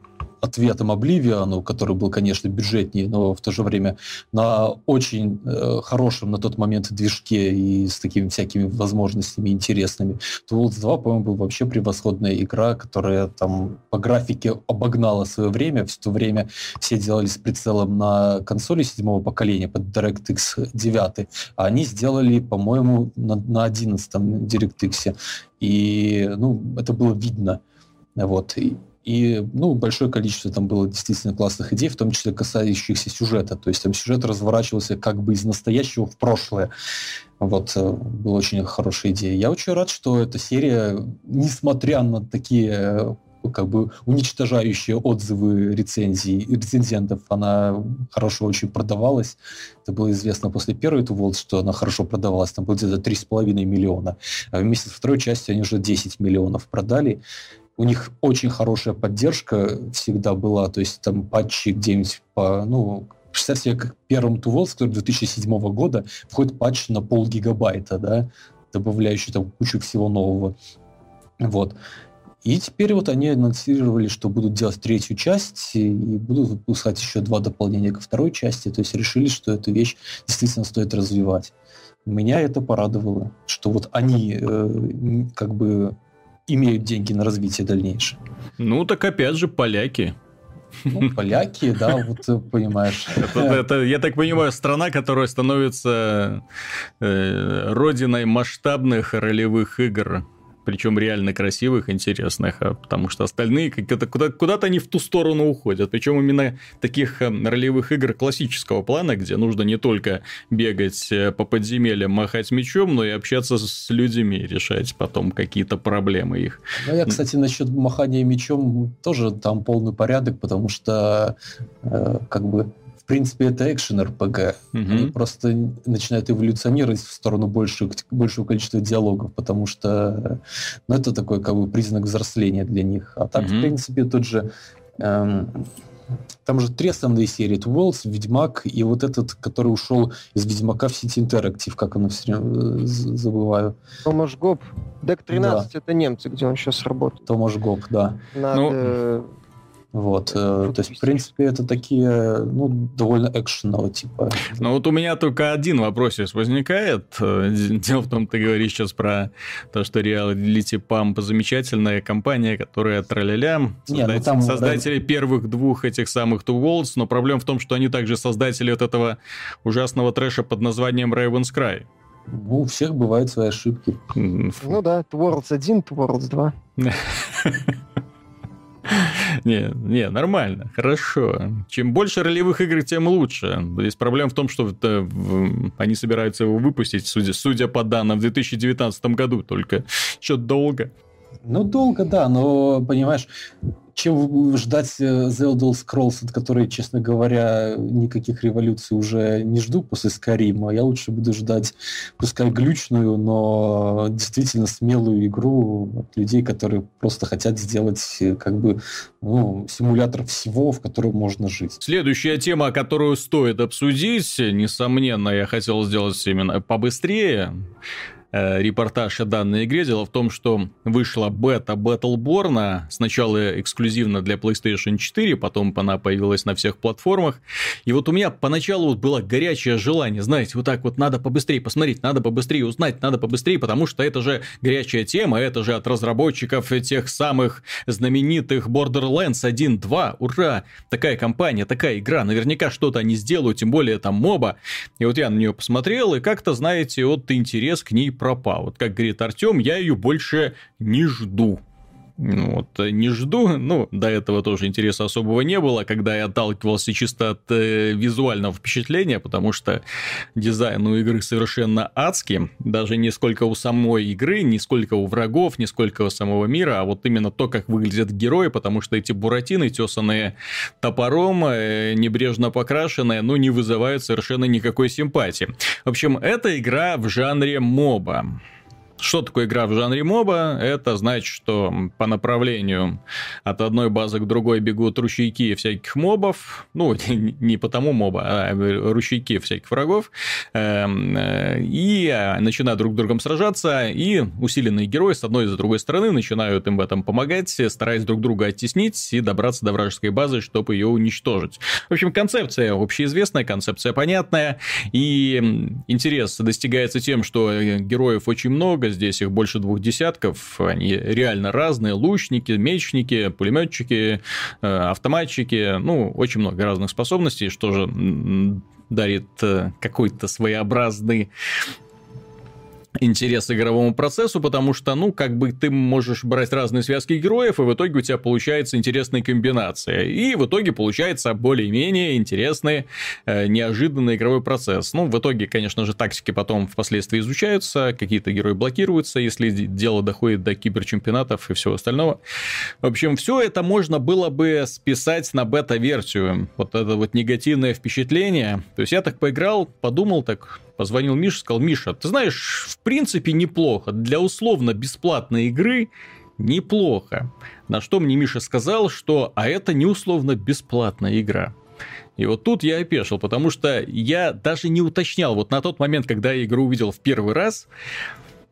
ответом Обливиану, который был, конечно, бюджетнее, но в то же время на очень э, хорошем на тот момент движке и с такими всякими возможностями интересными. Tools 2, по-моему, был вообще превосходная игра, которая там по графике обогнала свое время. В то время все делали с прицелом на консоли седьмого поколения под DirectX 9, а они сделали, по-моему, на, на 11 DirectX. И, ну, это было видно. Вот. И и ну, большое количество там было действительно классных идей, в том числе касающихся сюжета. То есть там сюжет разворачивался как бы из настоящего в прошлое. Вот, э, была очень хорошая идея. Я очень рад, что эта серия, несмотря на такие э, как бы уничтожающие отзывы рецензий, рецензентов, она хорошо очень продавалась. Это было известно после первой Туволд, что она хорошо продавалась. Там было где-то 3,5 миллиона. А вместе с второй частью они уже 10 миллионов продали у них очень хорошая поддержка всегда была, то есть там патчи где-нибудь по, ну, представьте себе, как первым Tools, который 2007 года, входит патч на пол гигабайта, да, добавляющий там кучу всего нового. Вот. И теперь вот они анонсировали, что будут делать третью часть и будут выпускать еще два дополнения ко второй части. То есть решили, что эту вещь действительно стоит развивать. Меня это порадовало, что вот они э, как бы имеют деньги на развитие дальнейшее. Ну, так опять же, поляки. Ну, поляки, да, вот э, понимаешь. Это, это, я так понимаю, страна, которая становится э, родиной масштабных ролевых игр причем реально красивых, интересных, а потому что остальные куда-то, куда-то они в ту сторону уходят. Причем именно таких э, ролевых игр классического плана, где нужно не только бегать э, по подземельям, махать мечом, но и общаться с людьми, решать потом какие-то проблемы их. Ну, я, кстати, насчет махания мечом тоже там полный порядок, потому что э, как бы принципе, это экшен РПГ. Угу. Они просто начинают эволюционировать в сторону большего, большего количества диалогов, потому что ну, это такой как бы признак взросления для них. А так, угу. в принципе, тот же эм, там же три основные серии. Это Worlds, Ведьмак и вот этот, который ушел из Ведьмака в City Interactive, как он все время э, забываю. Томаш Гоп. Дек 13 да. это немцы, где он сейчас работает. Томаш Гоп, да. Надо... Ну, вот, э, то есть, в принципе, это такие, ну, довольно экшенового типа. Ну, вот у меня только один вопрос сейчас возникает. Э, дело в том, ты говоришь сейчас про то, что Reality Pump замечательная компания, которая траля-ля, создатель, ну, там, создатели да. первых двух этих самых Two Worlds, но проблема в том, что они также создатели вот этого ужасного трэша под названием Raven's Cry. Ну, у всех бывают свои ошибки. Ну да, Worlds 1, Worlds 2. Не, не, нормально, хорошо. Чем больше ролевых игр, тем лучше. Здесь проблема в том, что это, они собираются его выпустить, судя, судя по данным, в 2019 году, только что-то долго. Ну, долго, да, но, понимаешь, чем ждать э, The Elder Scrolls, от которой, честно говоря, никаких революций уже не жду после Скарима. Я лучше буду ждать, пускай глючную, но действительно смелую игру от людей, которые просто хотят сделать э, как бы ну, симулятор всего, в котором можно жить. Следующая тема, которую стоит обсудить, несомненно, я хотел сделать именно побыстрее, э, репортаж о данной игре. Дело в том, что вышла бета Battleborn, сначала эксклюзивно для PlayStation 4, потом она появилась на всех платформах. И вот у меня поначалу вот было горячее желание, знаете, вот так вот надо побыстрее посмотреть, надо побыстрее узнать, надо побыстрее, потому что это же горячая тема, это же от разработчиков тех самых знаменитых Borderlands 1, 2, ура! Такая компания, такая игра, наверняка что-то они сделают, тем более там моба. И вот я на нее посмотрел, и как-то, знаете, вот интерес к ней пропал. Вот как говорит Артем, я ее больше не жду. Ну, вот, э, не жду, ну, до этого тоже интереса особого не было, когда я отталкивался чисто от э, визуального впечатления, потому что дизайн у игры совершенно адский, даже не сколько у самой игры, не сколько у врагов, не сколько у самого мира, а вот именно то, как выглядят герои, потому что эти буратины, тесанные топором, э, небрежно покрашенные, ну, не вызывают совершенно никакой симпатии. В общем, это игра в жанре моба. Что такое игра в жанре моба? Это значит, что по направлению от одной базы к другой бегут ручейки всяких мобов. Ну, не потому моба, а ручейки всяких врагов. Эм, э, и начинают друг с другом сражаться. И усиленные герои с одной и с другой стороны начинают им в этом помогать, стараясь друг друга оттеснить и добраться до вражеской базы, чтобы ее уничтожить. В общем, концепция общеизвестная, концепция понятная. И интерес достигается тем, что героев очень много, здесь их больше двух десятков, они реально разные, лучники, мечники, пулеметчики, э, автоматчики, ну, очень много разных способностей, что же дарит э, какой-то своеобразный интерес игровому процессу, потому что, ну, как бы ты можешь брать разные связки героев, и в итоге у тебя получается интересная комбинация. И в итоге получается более-менее интересный, э, неожиданный игровой процесс. Ну, в итоге, конечно же, тактики потом впоследствии изучаются, какие-то герои блокируются, если дело доходит до киберчемпионатов и всего остального. В общем, все это можно было бы списать на бета-версию. Вот это вот негативное впечатление. То есть я так поиграл, подумал так, позвонил Миша, сказал, Миша, ты знаешь, в принципе неплохо. Для условно бесплатной игры неплохо. На что мне Миша сказал, что а это не условно бесплатная игра. И вот тут я опешил, потому что я даже не уточнял, вот на тот момент, когда я игру увидел в первый раз,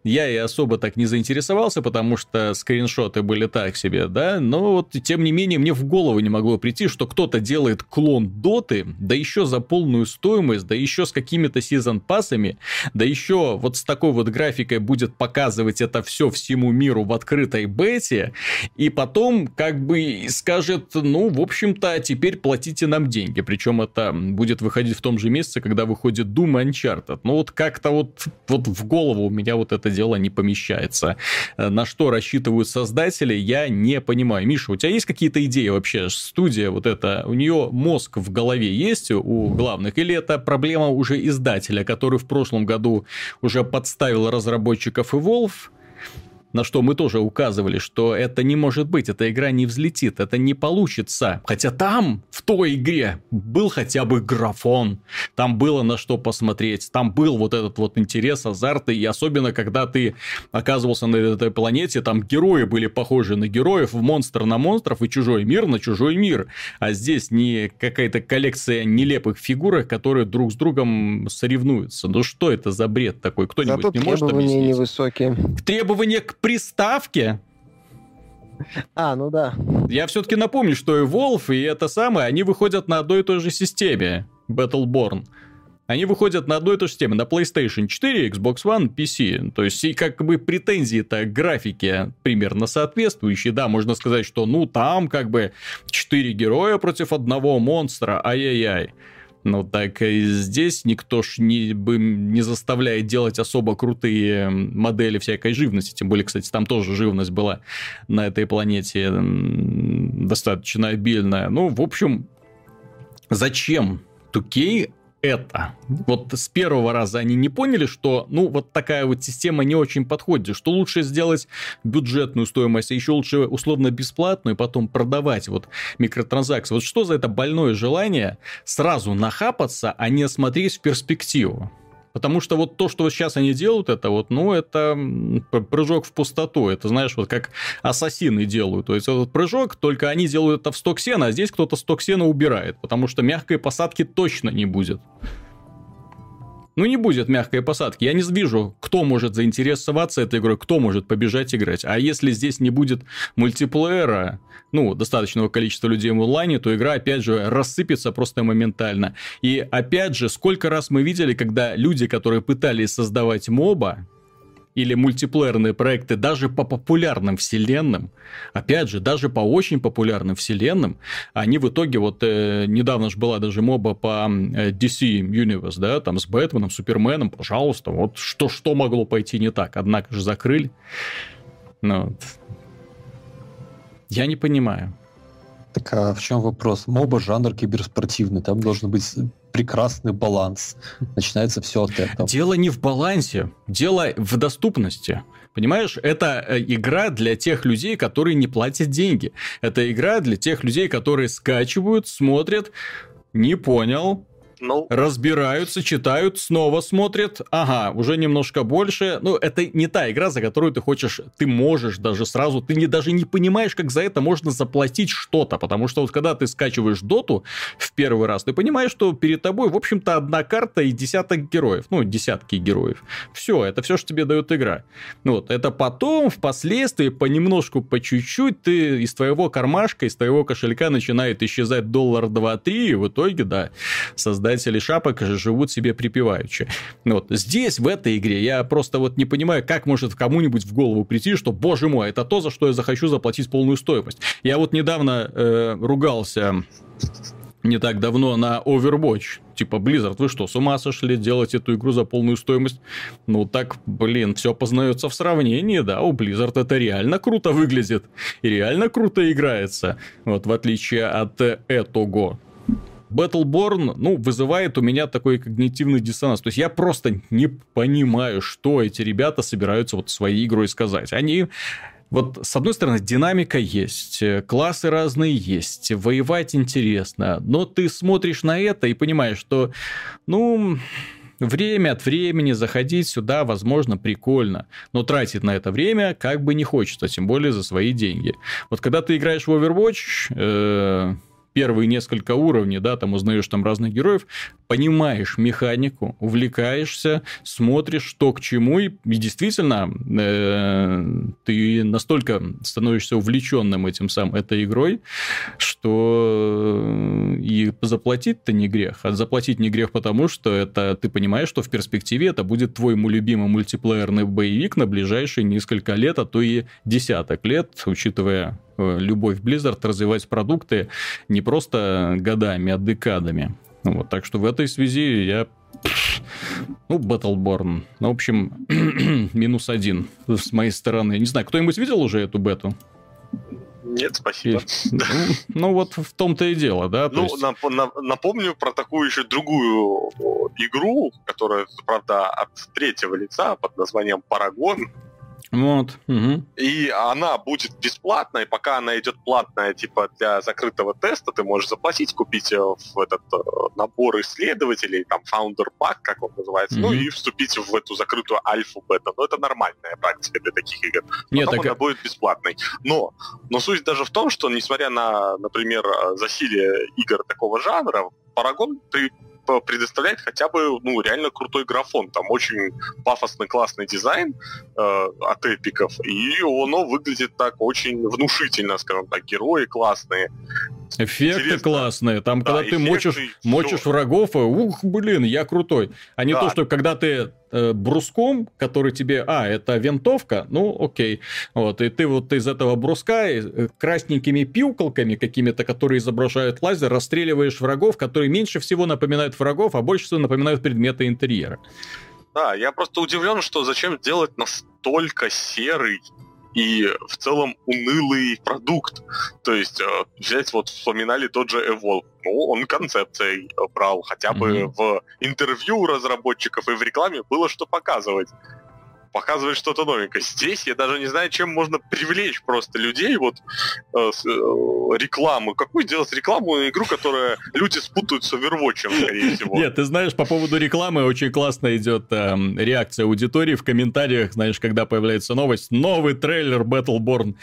я и особо так не заинтересовался, потому что скриншоты были так себе, да, но вот тем не менее мне в голову не могло прийти, что кто-то делает клон доты, да еще за полную стоимость, да еще с какими-то сезон пассами, да еще вот с такой вот графикой будет показывать это все всему миру в открытой бете, и потом как бы скажет, ну, в общем-то, теперь платите нам деньги, причем это будет выходить в том же месяце, когда выходит Doom Uncharted. Ну вот как-то вот, вот в голову у меня вот это дело не помещается. Э, на что рассчитывают создатели, я не понимаю. Миша, у тебя есть какие-то идеи вообще? Студия вот эта, у нее мозг в голове есть у главных? Или это проблема уже издателя, который в прошлом году уже подставил разработчиков Evolve, на что мы тоже указывали, что это не может быть, эта игра не взлетит, это не получится. Хотя там, в той игре, был хотя бы графон, там было на что посмотреть, там был вот этот вот интерес, азарт, и особенно, когда ты оказывался на этой планете, там герои были похожи на героев, в монстр на монстров, и чужой мир на чужой мир. А здесь не какая-то коллекция нелепых фигурок, которые друг с другом соревнуются. Ну что это за бред такой? Кто-нибудь не может объяснить? невысокие. Требования к приставке. А, ну да. Я все-таки напомню, что и Wolf, и это самое, они выходят на одной и той же системе. Battleborn. Они выходят на одной и той же системе, на PlayStation 4, Xbox One, PC. То есть, и как бы претензии-то к графике примерно соответствующие. Да, можно сказать, что ну там как бы 4 героя против одного монстра, ай-яй-яй. Ну так и здесь никто ж не, бы не заставляет делать особо крутые модели всякой живности. Тем более, кстати, там тоже живность была на этой планете достаточно обильная. Ну, в общем, зачем 2K это. Вот с первого раза они не поняли, что, ну, вот такая вот система не очень подходит, что лучше сделать бюджетную стоимость, а еще лучше условно бесплатную, и потом продавать вот микротранзакции. Вот что за это больное желание сразу нахапаться, а не смотреть в перспективу? Потому что вот то, что вот сейчас они делают, это вот, ну, это прыжок в пустоту. Это, знаешь, вот как ассасины делают. То есть, этот прыжок, только они делают это в сток сена, а здесь кто-то сток сена убирает. Потому что мягкой посадки точно не будет. Ну, не будет мягкой посадки. Я не вижу, кто может заинтересоваться этой игрой, кто может побежать играть. А если здесь не будет мультиплеера, ну, достаточного количества людей в онлайне, то игра, опять же, рассыпется просто моментально. И, опять же, сколько раз мы видели, когда люди, которые пытались создавать моба, или мультиплеерные проекты даже по популярным вселенным, опять же, даже по очень популярным вселенным, они в итоге, вот э, недавно же была даже моба по э, DC Universe, да, там с Бэтменом, Суперменом, пожалуйста, вот что, что могло пойти не так, однако же закрыли. Ну, вот. Я не понимаю. Так а в чем вопрос? Моба жанр киберспортивный, там должен быть прекрасный баланс. Начинается все от этого. Дело не в балансе, дело в доступности. Понимаешь, это э, игра для тех людей, которые не платят деньги. Это игра для тех людей, которые скачивают, смотрят, не понял, ну... Разбираются, читают, снова смотрят. Ага, уже немножко больше. Ну, это не та игра, за которую ты хочешь, ты можешь даже сразу, ты не, даже не понимаешь, как за это можно заплатить что-то. Потому что вот когда ты скачиваешь доту в первый раз, ты понимаешь, что перед тобой, в общем-то, одна карта и десяток героев. Ну, десятки героев. Все, это все, что тебе дает игра. Ну, вот, это потом, впоследствии, понемножку, по чуть-чуть, ты из твоего кармашка, из твоего кошелька начинает исчезать доллар 2-3, и в итоге, да, создать создатели шапок живут себе припеваючи. Вот. Здесь, в этой игре, я просто вот не понимаю, как может кому-нибудь в голову прийти, что, боже мой, это то, за что я захочу заплатить полную стоимость. Я вот недавно э, ругался не так давно на Overwatch. Типа, Blizzard, вы что, с ума сошли делать эту игру за полную стоимость? Ну так, блин, все познается в сравнении, да, у Blizzard это реально круто выглядит. И реально круто играется. Вот, в отличие от этого. Battleborn, ну, вызывает у меня такой когнитивный диссонанс. То есть я просто не понимаю, что эти ребята собираются вот своей игрой сказать. Они вот, с одной стороны, динамика есть, классы разные есть, воевать интересно, но ты смотришь на это и понимаешь, что, ну, время от времени заходить сюда, возможно, прикольно, но тратить на это время как бы не хочется, тем более за свои деньги. Вот когда ты играешь в Overwatch, э, первые несколько уровней, да, там узнаешь там разных героев, понимаешь механику, увлекаешься, смотришь, что к чему, и, и действительно э, ты настолько становишься увлеченным этим сам этой игрой, что э, и заплатить-то не грех. А заплатить не грех потому, что это ты понимаешь, что в перспективе это будет твой любимый мультиплеерный боевик на ближайшие несколько лет, а то и десяток лет, учитывая любовь Blizzard развивать продукты не просто годами, а декадами. Вот, так что в этой связи я Ну, Battleborn. Ну, в общем, минус один с моей стороны. Не знаю, кто-нибудь видел уже эту бету? Нет, спасибо. Ну, ну, вот в том-то и дело, да? Ну, есть... нап- нап- напомню про такую еще другую игру, которая, правда, от третьего лица под названием Парагон. Вот. Угу. И она будет бесплатной, пока она идет платная, типа для закрытого теста, ты можешь заплатить, купить э, в этот э, набор исследователей, там Founder Pack, как он называется, угу. ну и вступить в эту закрытую альфу бета. Но это нормальная практика для таких игр. Потом Нет, так... она будет бесплатной. Но, но суть даже в том, что несмотря на, например, засилие игр такого жанра, Парагон при предоставляет хотя бы, ну, реально крутой графон. Там очень пафосный, классный дизайн э, от эпиков, и оно выглядит так очень внушительно, скажем так, герои классные. Эффекты Интересно. классные. Там, да, когда ты мочишь, мочишь врагов, и, ух, блин, я крутой. А не да. то, что когда ты э, бруском, который тебе, а, это винтовка, ну, окей. Вот, и ты вот из этого бруска э, красненькими пилкалками какими-то, которые изображают лазер, расстреливаешь врагов, которые меньше всего напоминают врагов, а больше всего напоминают предметы интерьера. Да, я просто удивлен, что зачем делать настолько серый и в целом унылый продукт. То есть э, взять вот вспоминали тот же Evolve. Ну, он концепцией брал, хотя бы mm-hmm. в интервью разработчиков и в рекламе было что показывать показывает что-то новенькое. Здесь я даже не знаю, чем можно привлечь просто людей вот э, с, э, рекламу. Какую сделать рекламу на игру, которая люди спутают с Overwatch, скорее всего. Нет, ты знаешь, по поводу рекламы очень классно идет э, реакция аудитории в комментариях, знаешь, когда появляется новость, новый трейлер Battleborn,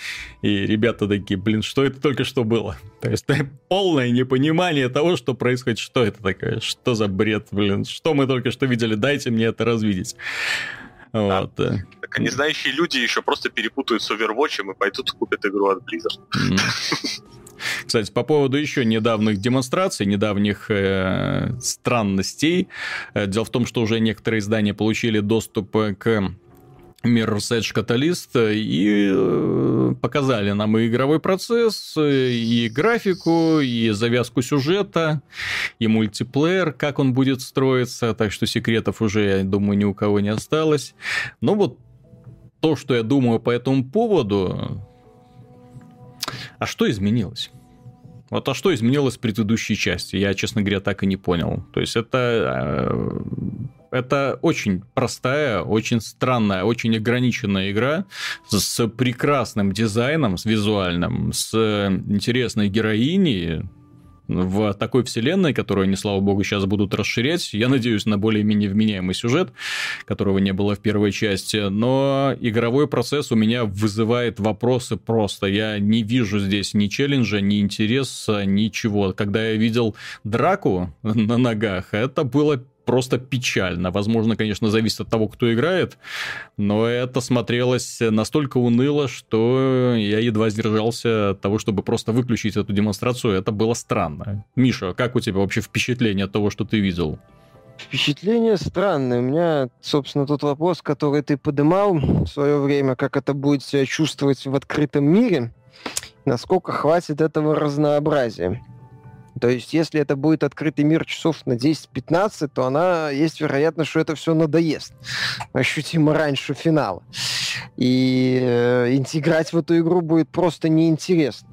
и ребята такие, блин, что это только что было? То есть полное непонимание того, что происходит, что это такое, что за бред, блин, что мы только что видели, дайте мне это развидеть. Вот. Да. Так, не знающие люди еще просто перепутают с Overwatch и пойдут купят игру от Blizzard. Кстати, по поводу еще недавних демонстраций, недавних э, странностей. Э, дело в том, что уже некоторые издания получили доступ к Mirror's Edge Catalyst и э, показали нам и игровой процесс, и графику, и завязку сюжета, и мультиплеер, как он будет строиться, так что секретов уже, я думаю, ни у кого не осталось. Но вот то, что я думаю по этому поводу, а что изменилось? Вот а что изменилось в предыдущей части? Я, честно говоря, так и не понял. То есть это э, это очень простая, очень странная, очень ограниченная игра с прекрасным дизайном, с визуальным, с интересной героиней, в такой вселенной, которую они, слава богу, сейчас будут расширять. Я надеюсь на более-менее вменяемый сюжет, которого не было в первой части. Но игровой процесс у меня вызывает вопросы просто. Я не вижу здесь ни челленджа, ни интереса, ничего. Когда я видел драку на ногах, это было просто печально. Возможно, конечно, зависит от того, кто играет, но это смотрелось настолько уныло, что я едва сдержался от того, чтобы просто выключить эту демонстрацию. Это было странно. Миша, как у тебя вообще впечатление от того, что ты видел? Впечатление странное. У меня, собственно, тот вопрос, который ты подымал в свое время, как это будет себя чувствовать в открытом мире, насколько хватит этого разнообразия. То есть, если это будет открытый мир часов на 10-15, то она есть вероятность, что это все надоест ощутимо раньше финала. И э, играть в эту игру будет просто неинтересно.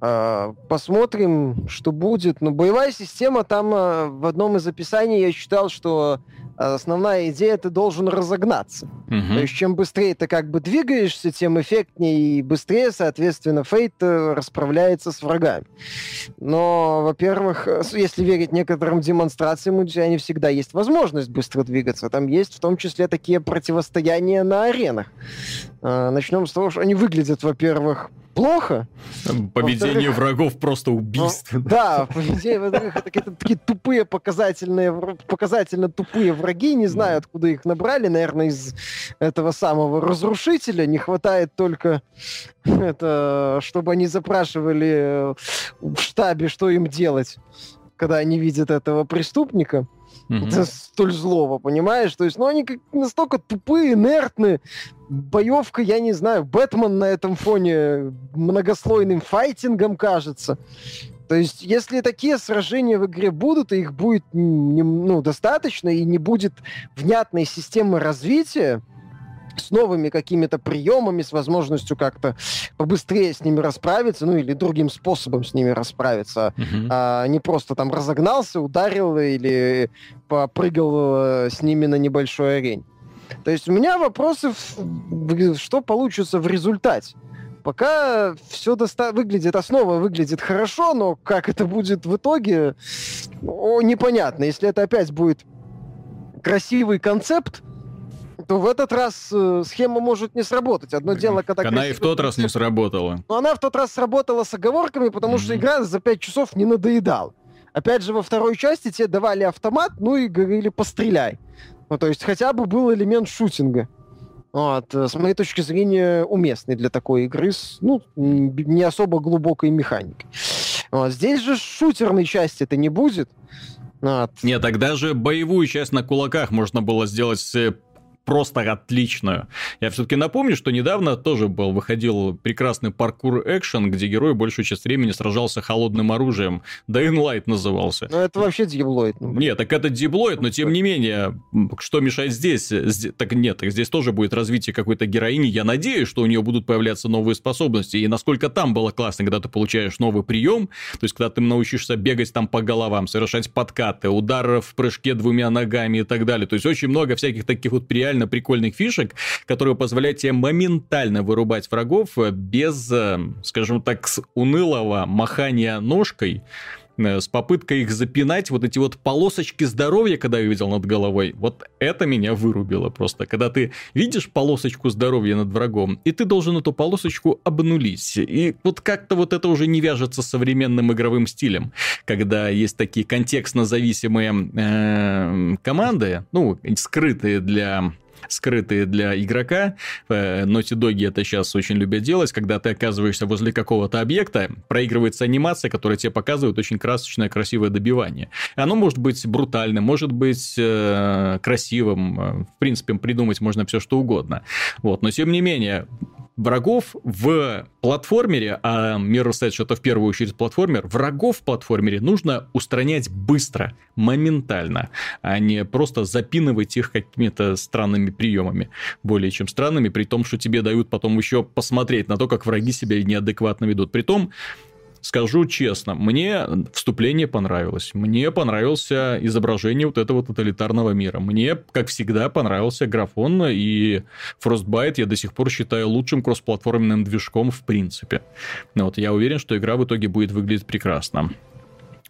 Э, посмотрим, что будет. Но боевая система там э, в одном из описаний я читал, что основная идея, ты должен разогнаться. Угу. То есть чем быстрее ты как бы двигаешься, тем эффектнее и быстрее, соответственно, фейт э, расправляется с врагами. Но, во-первых, э, если верить некоторым демонстрациям, у тебя не всегда есть возможность быстро двигаться. Там есть в том числе такие противостояния на аренах. Э, Начнем с того, что они выглядят, во-первых, плохо. Поведение врагов просто убийство. Ну, да, поведение врагов это какие-то такие тупые показательные, показательно тупые враги, не знаю, откуда их набрали, наверное, из этого самого разрушителя. Не хватает только это, чтобы они запрашивали в штабе, что им делать, когда они видят этого преступника. Mm-hmm. столь злого, понимаешь? То есть, ну, они как настолько тупые, инертные. Боевка, я не знаю, Бэтмен на этом фоне многослойным файтингом кажется. То есть, если такие сражения в игре будут, и их будет ну, достаточно, и не будет внятной системы развития, с новыми какими-то приемами, с возможностью как-то побыстрее с ними расправиться, ну или другим способом с ними расправиться, uh-huh. а не просто там разогнался, ударил или попрыгал э, с ними на небольшой арене. То есть у меня вопросы, в, что получится в результате. Пока все доста- выглядит, основа выглядит хорошо, но как это будет в итоге, о, непонятно. Если это опять будет красивый концепт, то в этот раз э, схема может не сработать. Одно дело, когда... Она и в тот раз не сработала. Но она в тот раз сработала с оговорками, потому mm-hmm. что игра за 5 часов не надоедала. Опять же, во второй части тебе давали автомат, ну и говорили «постреляй». Ну, то есть хотя бы был элемент шутинга. Вот, э, с моей точки зрения, уместный для такой игры с ну, не особо глубокой механикой. Вот, здесь же шутерной части это не будет. Вот. Нет, тогда же боевую часть на кулаках можно было сделать просто отличную. Я все-таки напомню, что недавно тоже был, выходил прекрасный паркур-экшен, где герой большую часть времени сражался холодным оружием. Dying назывался. Ну, это вообще диблоид. Ну, нет, так это диблоид, но тем не менее, что мешает здесь? здесь так нет, так здесь тоже будет развитие какой-то героини. Я надеюсь, что у нее будут появляться новые способности. И насколько там было классно, когда ты получаешь новый прием, то есть, когда ты научишься бегать там по головам, совершать подкаты, удары в прыжке двумя ногами и так далее. То есть, очень много всяких таких вот приятных реально прикольных фишек, которые позволяют тебе моментально вырубать врагов э, без, э, скажем так, унылого махания ножкой, э, с попыткой их запинать, вот эти вот полосочки здоровья, когда я видел над головой, вот это меня вырубило просто. Когда ты видишь полосочку здоровья над врагом, и ты должен эту полосочку обнулить. И вот как-то вот это уже не вяжется с современным игровым стилем, когда есть такие контекстно зависимые э, команды, ну, скрытые для скрытые для игрока. Э, Naughty Dog это сейчас очень любят делать, когда ты оказываешься возле какого-то объекта, проигрывается анимация, которая тебе показывает очень красочное, красивое добивание. Оно может быть брутальным, может быть э, красивым, э, в принципе, придумать можно все что угодно. Вот. Но тем не менее, врагов в платформере, а Mirror's Edge это в первую очередь платформер, врагов в платформере нужно устранять быстро, моментально, а не просто запинывать их какими-то странными приемами, более чем странными, при том, что тебе дают потом еще посмотреть на то, как враги себя неадекватно ведут. При том, скажу честно, мне вступление понравилось. Мне понравился изображение вот этого тоталитарного мира. Мне, как всегда, понравился графон, и Frostbite я до сих пор считаю лучшим кроссплатформенным движком в принципе. Вот, я уверен, что игра в итоге будет выглядеть прекрасно.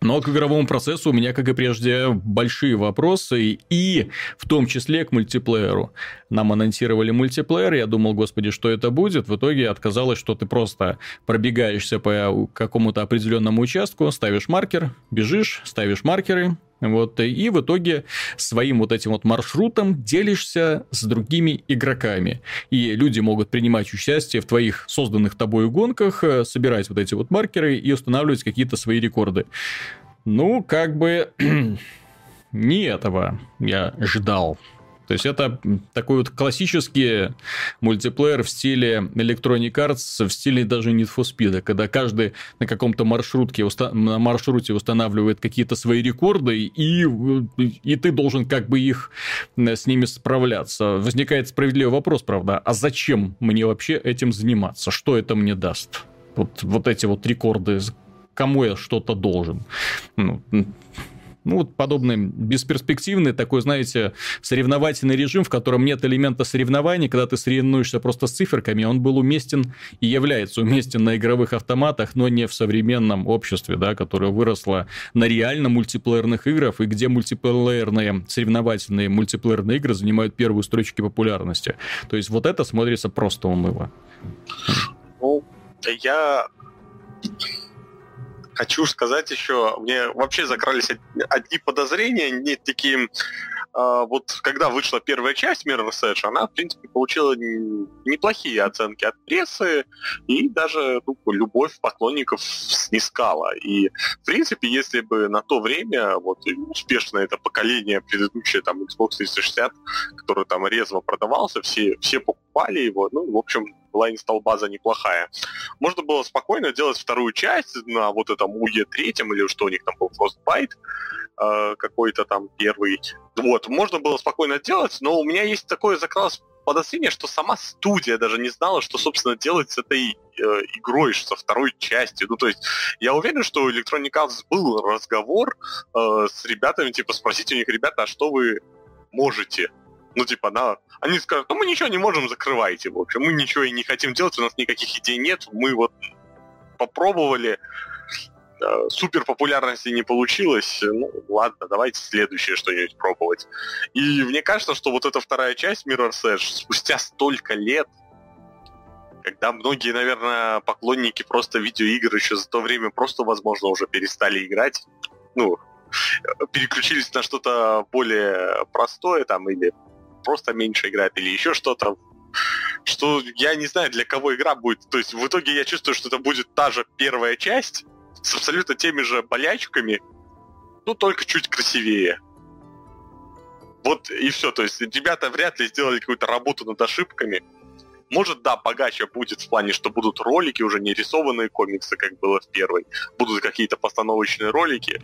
Но к игровому процессу у меня, как и прежде, большие вопросы, и в том числе к мультиплееру. Нам анонсировали мультиплеер, я думал, господи, что это будет. В итоге отказалось, что ты просто пробегаешься по какому-то определенному участку, ставишь маркер, бежишь, ставишь маркеры, вот, и в итоге своим вот этим вот маршрутом делишься с другими игроками. И люди могут принимать участие в твоих созданных тобой гонках, э, собирать вот эти вот маркеры и устанавливать какие-то свои рекорды. Ну, как бы не этого я ждал. То есть это такой вот классический мультиплеер в стиле Electronic Arts, в стиле даже Need for Speed, когда каждый на каком-то маршрутке, на маршруте устанавливает какие-то свои рекорды, и, и ты должен как бы их с ними справляться. Возникает справедливый вопрос, правда, а зачем мне вообще этим заниматься? Что это мне даст? Вот, вот эти вот рекорды, кому я что-то должен? Ну, ну, вот подобный бесперспективный такой, знаете, соревновательный режим, в котором нет элемента соревнований, когда ты соревнуешься просто с циферками, он был уместен и является уместен на игровых автоматах, но не в современном обществе, да, которое выросло на реально мультиплеерных играх, и где мультиплеерные, соревновательные мультиплеерные игры занимают первые строчки популярности. То есть вот это смотрится просто уныло. Ну, я хочу сказать еще, мне вообще закрались одни подозрения, не такие а, вот когда вышла первая часть Mirror's Edge, она, в принципе, получила неплохие оценки от прессы и даже ну, любовь поклонников снискала. И, в принципе, если бы на то время вот успешно это поколение предыдущее, там, Xbox 360, который там резво продавался, все, все покупали его, ну, в общем, была инсталл-база неплохая. Можно было спокойно делать вторую часть на вот этом УЕ третьем, или что у них там был, Frostbite, э, какой-то там первый. Вот, можно было спокойно делать, но у меня есть такое закралось подозрение, что сама студия даже не знала, что, собственно, делать с этой э, игрой, со второй частью. Ну, то есть, я уверен, что у Electronic Arts был разговор э, с ребятами, типа, спросить у них, ребята, а что вы можете? Ну, типа, на... Они скажут, ну, мы ничего не можем, закрывайте, в общем. Мы ничего и не хотим делать, у нас никаких идей нет. Мы вот попробовали, э, супер популярности не получилось. Ну, ладно, давайте следующее что-нибудь пробовать. И мне кажется, что вот эта вторая часть Mirror's Edge спустя столько лет, когда многие, наверное, поклонники просто видеоигр еще за то время просто, возможно, уже перестали играть, ну, переключились на что-то более простое там или просто меньше играет или еще что-то, что я не знаю, для кого игра будет. То есть в итоге я чувствую, что это будет та же первая часть с абсолютно теми же болячками, ну только чуть красивее. Вот и все. То есть ребята вряд ли сделали какую-то работу над ошибками. Может, да, богаче будет в плане, что будут ролики, уже не рисованные комиксы, как было в первой. Будут какие-то постановочные ролики.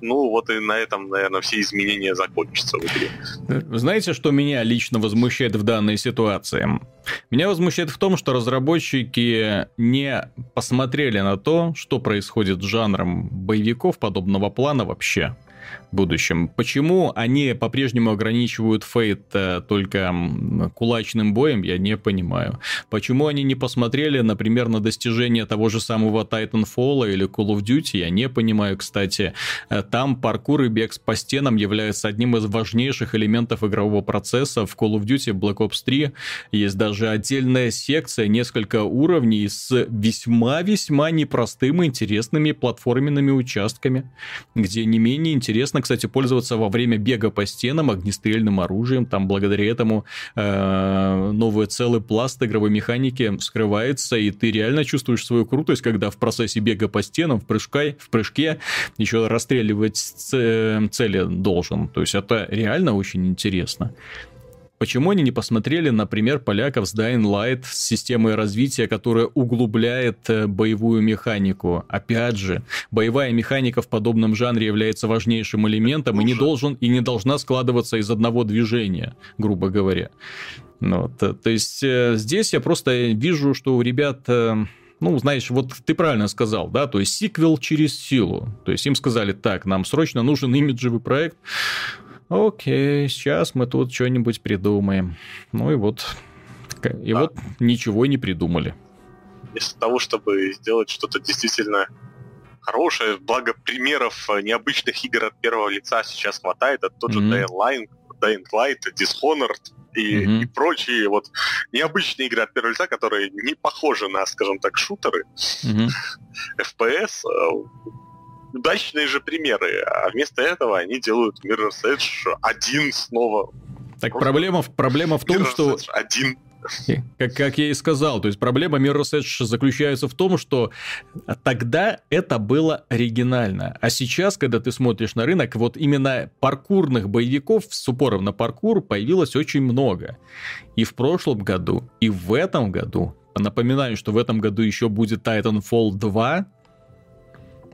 Ну, вот и на этом, наверное, все изменения закончатся в игре. Знаете, что меня лично возмущает в данной ситуации? Меня возмущает в том, что разработчики не посмотрели на то, что происходит с жанром боевиков подобного плана вообще будущем. Почему они по-прежнему ограничивают Фейт э, только кулачным боем, я не понимаю. Почему они не посмотрели, например, на достижения того же самого Titanfall или Call of Duty, я не понимаю, кстати. Э, там паркур и бег по стенам являются одним из важнейших элементов игрового процесса. В Call of Duty Black Ops 3 есть даже отдельная секция, несколько уровней с весьма-весьма непростыми, интересными платформенными участками, где не менее интересно Интересно, кстати, пользоваться во время бега по стенам огнестрельным оружием. Там благодаря этому э, новый целый пласт игровой механики скрывается, и ты реально чувствуешь свою крутость, когда в процессе бега по стенам, в, прыжке, в прыжке еще расстреливать цели должен. То есть это реально очень интересно. Почему они не посмотрели, например, поляков с Dying Light с системой развития, которая углубляет э, боевую механику? Опять же, боевая механика в подобном жанре является важнейшим элементом и не должен и не должна складываться из одного движения, грубо говоря. Ну, то, то есть э, здесь я просто вижу, что у ребят э, ну, знаешь, вот ты правильно сказал, да, то есть сиквел через силу. То есть им сказали, так, нам срочно нужен имиджевый проект, окей, сейчас мы тут что-нибудь придумаем. Ну и вот, и да. вот ничего не придумали. Вместо того, чтобы сделать что-то действительно хорошее, благо примеров э, необычных игр от первого лица сейчас хватает, это тот же mm-hmm. Dying Light, Dying Light, Dishonored и, mm-hmm. и прочие вот необычные игры от первого лица, которые не похожи на, скажем так, шутеры, mm-hmm. FPS, удачные же примеры, а вместо этого они делают Mirror's Edge один снова. Так проблема, проблема в том, Mirror's что... Edge один. Как, как я и сказал, то есть проблема Mirror's Edge заключается в том, что тогда это было оригинально, а сейчас, когда ты смотришь на рынок, вот именно паркурных боевиков с упором на паркур появилось очень много. И в прошлом году, и в этом году. Напоминаю, что в этом году еще будет Titanfall 2,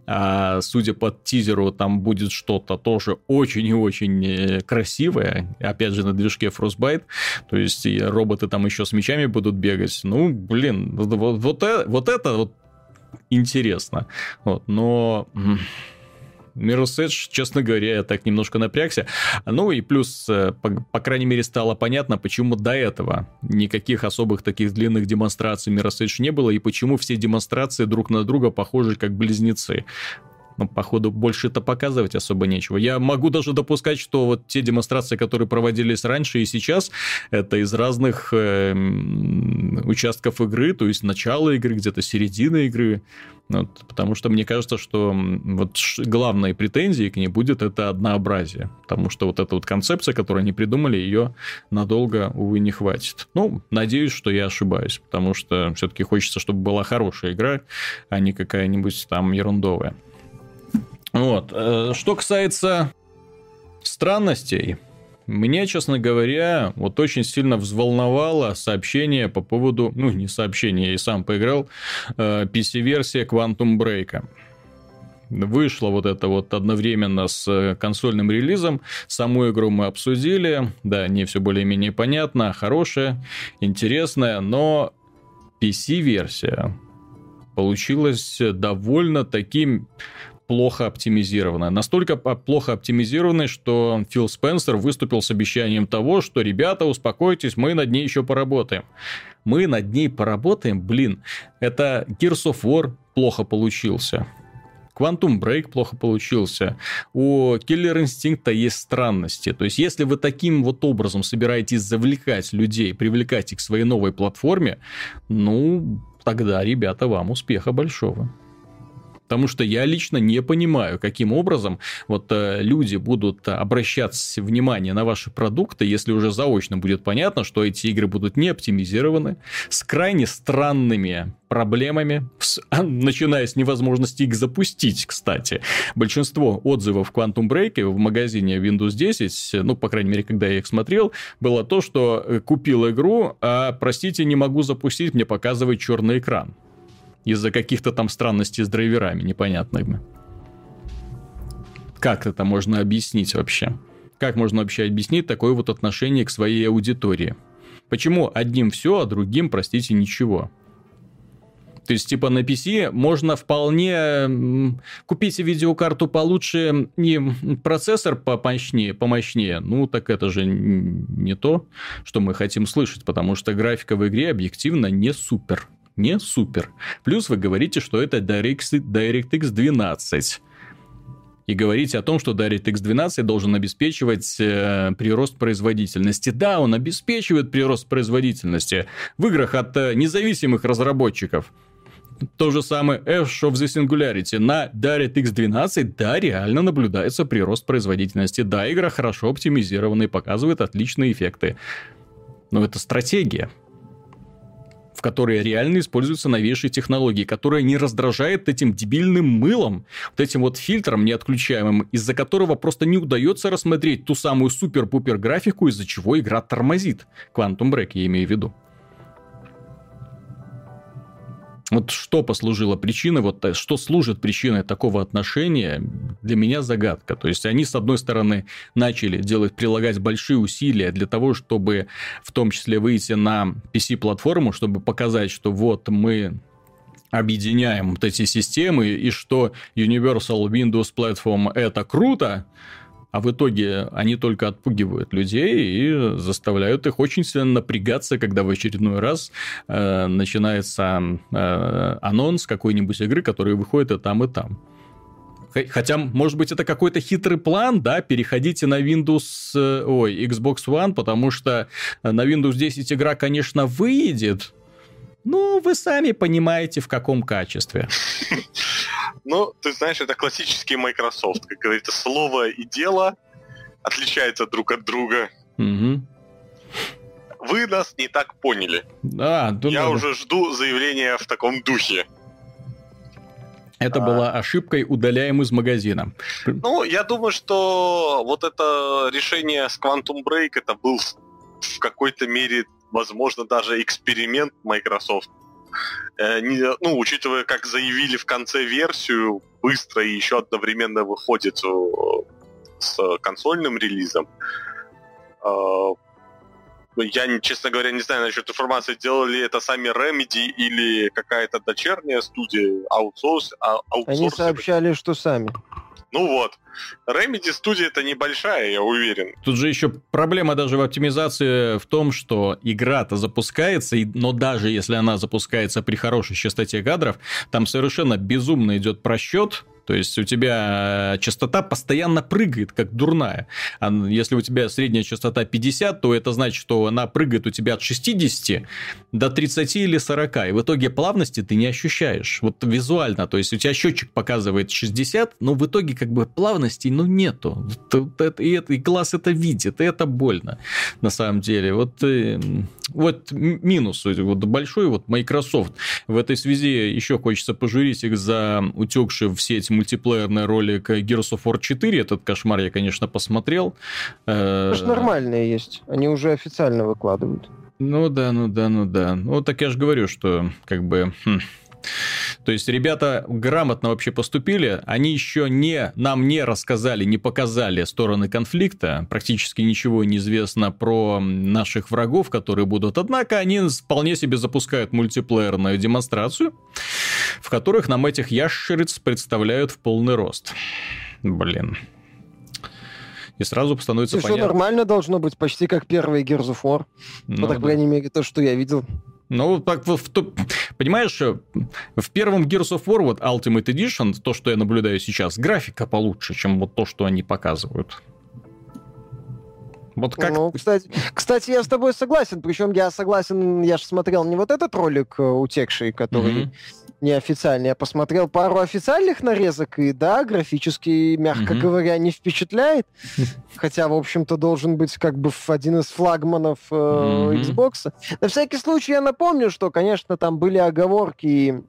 а, судя по тизеру, там будет что-то тоже очень и очень э, красивое. Опять же, на движке Frostbite. То есть и роботы там еще с мечами будут бегать. Ну, блин, вот, вот, вот, э, это вот интересно. Вот, но... Edge, честно говоря, я так немножко напрягся. Ну и плюс, э, по, по крайней мере, стало понятно, почему до этого никаких особых таких длинных демонстраций Edge не было, и почему все демонстрации друг на друга похожи как близнецы ну, походу, больше это показывать особо нечего. Я могу даже допускать, что вот те демонстрации, которые проводились раньше и сейчас, это из разных э, участков игры, то есть начало игры, где-то середина игры. Вот, потому что мне кажется, что вот главной претензией к ней будет это однообразие. Потому что вот эта вот концепция, которую они придумали, ее надолго, увы, не хватит. Ну, надеюсь, что я ошибаюсь, потому что все-таки хочется, чтобы была хорошая игра, а не какая-нибудь там ерундовая. Вот. Э, что касается странностей, Меня, честно говоря, вот очень сильно взволновало сообщение по поводу, ну, не сообщение, я и сам поиграл, э, PC-версия Quantum Break. Вышла вот это вот одновременно с э, консольным релизом. Саму игру мы обсудили. Да, не все более-менее понятно, хорошая, интересная, но PC-версия получилась довольно таким плохо оптимизированная. Настолько плохо оптимизированная, что Фил Спенсер выступил с обещанием того, что, ребята, успокойтесь, мы над ней еще поработаем. Мы над ней поработаем? Блин, это Gears of War плохо получился. Quantum Break плохо получился. У Killer Instinct есть странности. То есть, если вы таким вот образом собираетесь завлекать людей, привлекать их к своей новой платформе, ну, тогда, ребята, вам успеха большого. Потому что я лично не понимаю, каким образом вот э, люди будут обращаться внимание на ваши продукты, если уже заочно будет понятно, что эти игры будут не оптимизированы, с крайне странными проблемами, с, начиная с невозможности их запустить, кстати. Большинство отзывов Quantum Break в магазине Windows 10, ну, по крайней мере, когда я их смотрел, было то, что э, купил игру, а, простите, не могу запустить, мне показывает черный экран из-за каких-то там странностей с драйверами непонятными. Как это можно объяснить вообще? Как можно вообще объяснить такое вот отношение к своей аудитории? Почему одним все, а другим, простите, ничего? То есть, типа, на PC можно вполне купить видеокарту получше, не процессор помощнее, помощнее. Ну, так это же не то, что мы хотим слышать, потому что графика в игре объективно не супер не супер. Плюс вы говорите, что это DirectX 12 и говорите о том, что DirectX 12 должен обеспечивать э, прирост производительности. Да, он обеспечивает прирост производительности в играх от э, независимых разработчиков. То же самое Ash of the Singularity. На DirectX 12, да, реально наблюдается прирост производительности. Да, игра хорошо оптимизирована и показывает отличные эффекты. Но это стратегия которой реально используются новейшие технологии, которая не раздражает этим дебильным мылом, вот этим вот фильтром неотключаемым, из-за которого просто не удается рассмотреть ту самую супер-пупер графику, из-за чего игра тормозит. Quantum Break я имею в виду. Вот что послужило причиной, вот э, что служит причиной такого отношения, для меня загадка. То есть они, с одной стороны, начали делать, прилагать большие усилия для того, чтобы в том числе выйти на PC-платформу, чтобы показать, что вот мы объединяем вот эти системы, и что Universal Windows Platform это круто, а в итоге они только отпугивают людей и заставляют их очень сильно напрягаться, когда в очередной раз э, начинается э, анонс какой-нибудь игры, которая выходит и там, и там. Хотя, может быть, это какой-то хитрый план, да, переходите на Windows, э, ой, Xbox One, потому что на Windows 10 игра, конечно, выйдет, ну, вы сами понимаете, в каком качестве. Ну, ты знаешь, это классический Microsoft. Как говорится, слово и дело отличаются друг от друга. Угу. Вы нас не так поняли. Да, думаю. Я уже жду заявления в таком духе. Это а... была ошибкой, удаляем из магазина. Ну, я думаю, что вот это решение с Quantum Break, это был в какой-то мере, возможно, даже эксперимент Microsoft Э, не, ну, учитывая, как заявили в конце версию, быстро и еще одновременно выходит э, с консольным релизом. Э, я, честно говоря, не знаю насчет информации, делали это сами Remedy или какая-то дочерняя студия, аутсорс, а, Они сообщали, что сами. Ну вот. Remedy студия это небольшая, я уверен. Тут же еще проблема даже в оптимизации в том, что игра-то запускается, но даже если она запускается при хорошей частоте кадров, там совершенно безумно идет просчет, то есть у тебя частота постоянно прыгает, как дурная. А если у тебя средняя частота 50, то это значит, что она прыгает у тебя от 60 до 30 или 40. И в итоге плавности ты не ощущаешь. Вот визуально. То есть у тебя счетчик показывает 60, но в итоге как бы плавности ну нету. И, это, и глаз это видит, и это больно на самом деле. Вот, э, вот минус вот большой вот Microsoft. В этой связи еще хочется пожурить их за утекший в сеть мультиплеерный ролик Gears of War 4. Этот кошмар я, конечно, посмотрел. Это же нормальные есть. Они уже официально выкладывают. Ну да, ну да, ну да. Ну так я же говорю, что как бы... Хм. То есть ребята грамотно вообще поступили, они еще не, нам не рассказали, не показали стороны конфликта, практически ничего не известно про наших врагов, которые будут, однако они вполне себе запускают мультиплеерную демонстрацию, в которых нам этих ящериц представляют в полный рост. Блин. И сразу становится и понятно. Все нормально должно быть, почти как первый Gears of War. Ну, так, да. по крайней мере, то, что я видел. Ну, так, в, в, понимаешь, в первом Gears of War, вот Ultimate Edition, то, что я наблюдаю сейчас, графика получше, чем вот то, что они показывают. Вот как... Ну, кстати, кстати, я с тобой согласен. Причем я согласен, я же смотрел не вот этот ролик э, утекший, который mm-hmm. Неофициальный. Я посмотрел пару официальных нарезок, и да, графически, мягко mm-hmm. говоря, не впечатляет. Хотя, в общем-то, должен быть как бы один из флагманов э, mm-hmm. Xbox. На всякий случай я напомню, что, конечно, там были оговорки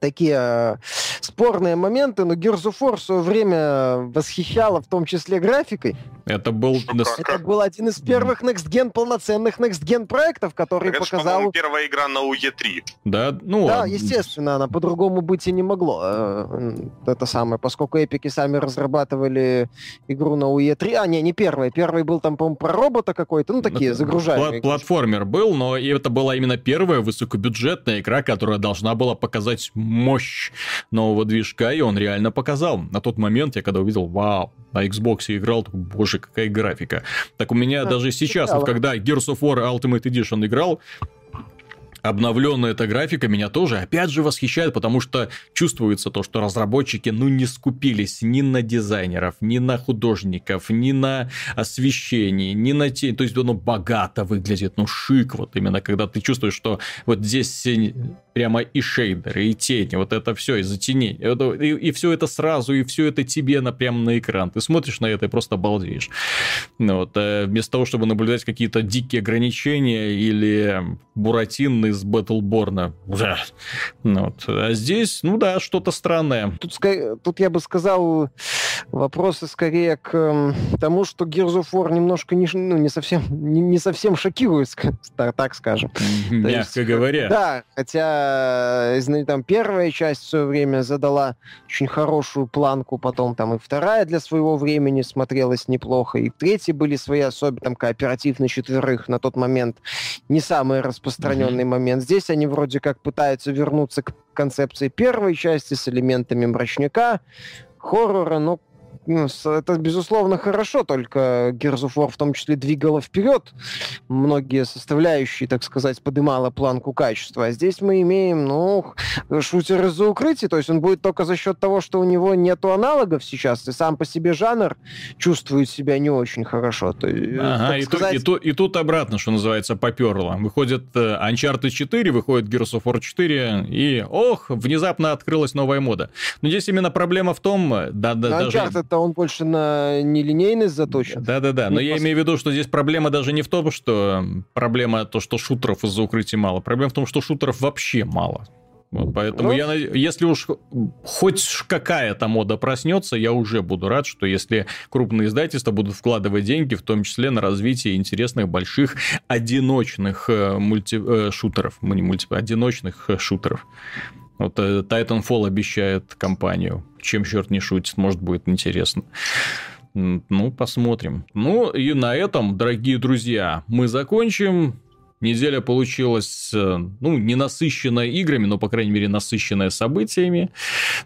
такие э, спорные моменты, но Gears of War в свое время восхищала в том числе графикой. Это был... Это был один из первых Next Gen, полноценных Next Gen проектов, который так показал... Это, первая игра на UE3. Да, ну... Да, естественно, она по-другому быть и не могло. Э, это самое, поскольку эпики сами разрабатывали игру на UE3. А, не, не первая. Первый был там, по-моему, про робота какой-то, ну, такие загружаемые. Платформер был, но это была именно первая высокобюджетная игра, которая должна была показать мощь нового движка, и он реально показал. На тот момент я когда увидел, вау, на Xbox играл, боже, какая графика. Так у меня а, даже сейчас, вот когда Gears of War Ultimate Edition играл, обновленная эта графика меня тоже опять же восхищает, потому что чувствуется то, что разработчики ну не скупились ни на дизайнеров, ни на художников, ни на освещение, ни на тень. То есть оно богато выглядит, ну шик вот именно, когда ты чувствуешь, что вот здесь прямо и шейдеры, и тени, вот это все из-за теней. И, и все это сразу, и все это тебе на, прямо на экран. Ты смотришь на это и просто балдеешь. Ну, вот, э, вместо того, чтобы наблюдать какие-то дикие ограничения или буратины из Батлборна. Ну, вот. А здесь, ну да, что-то странное. Тут, тут я бы сказал, вопросы скорее к тому, что Gears of War немножко не, ну, не, совсем, не, не совсем шокирует, так скажем. Мягко есть, говоря. Да, хотя там, первая часть в свое время задала очень хорошую планку, потом там и вторая для своего времени смотрелась неплохо, и третьи были свои особенности, там кооператив на четверых на тот момент не самый распространенный mm-hmm. момент. Здесь они вроде как пытаются вернуться к концепции первой части с элементами мрачника, хоррора, но ну, это, безусловно, хорошо, только Gears of War в том числе двигала вперед многие составляющие, так сказать, подымала планку качества. А здесь мы имеем, ну, шутер из-за укрытия, то есть он будет только за счет того, что у него нету аналогов сейчас, и сам по себе жанр чувствует себя не очень хорошо. То, ага, и, сказать... тут, и, тут, и тут обратно, что называется, поперло. Выходит э, Uncharted 4, выходит Gears of War 4, и, ох, внезапно открылась новая мода. Но здесь именно проблема в том, да, да, даже... Uncharted это он больше на нелинейность заточен. Да-да-да, но я имею в виду, что здесь проблема даже не в том, что проблема то, что шутеров из-за укрытия мало. Проблема в том, что шутеров вообще мало. Вот поэтому ну, я, если уж хоть какая-то мода проснется, я уже буду рад, что если крупные издательства будут вкладывать деньги, в том числе на развитие интересных больших одиночных э, мульти, э, шутеров, не мульти, одиночных э, шутеров. Вот э, Titanfall обещает компанию. Чем черт не шутит, может будет интересно. Ну, посмотрим. Ну, и на этом, дорогие друзья, мы закончим. Неделя получилась, э, ну, не насыщенная играми, но, по крайней мере, насыщенная событиями.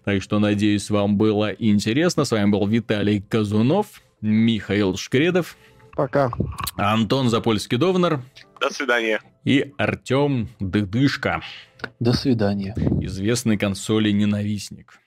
Так что, надеюсь, вам было интересно. С вами был Виталий Казунов, Михаил Шкредов. Пока. Антон Запольский-Довнер. До свидания. И Артем Дыдышко. До свидания. Известный консоли ненавистник.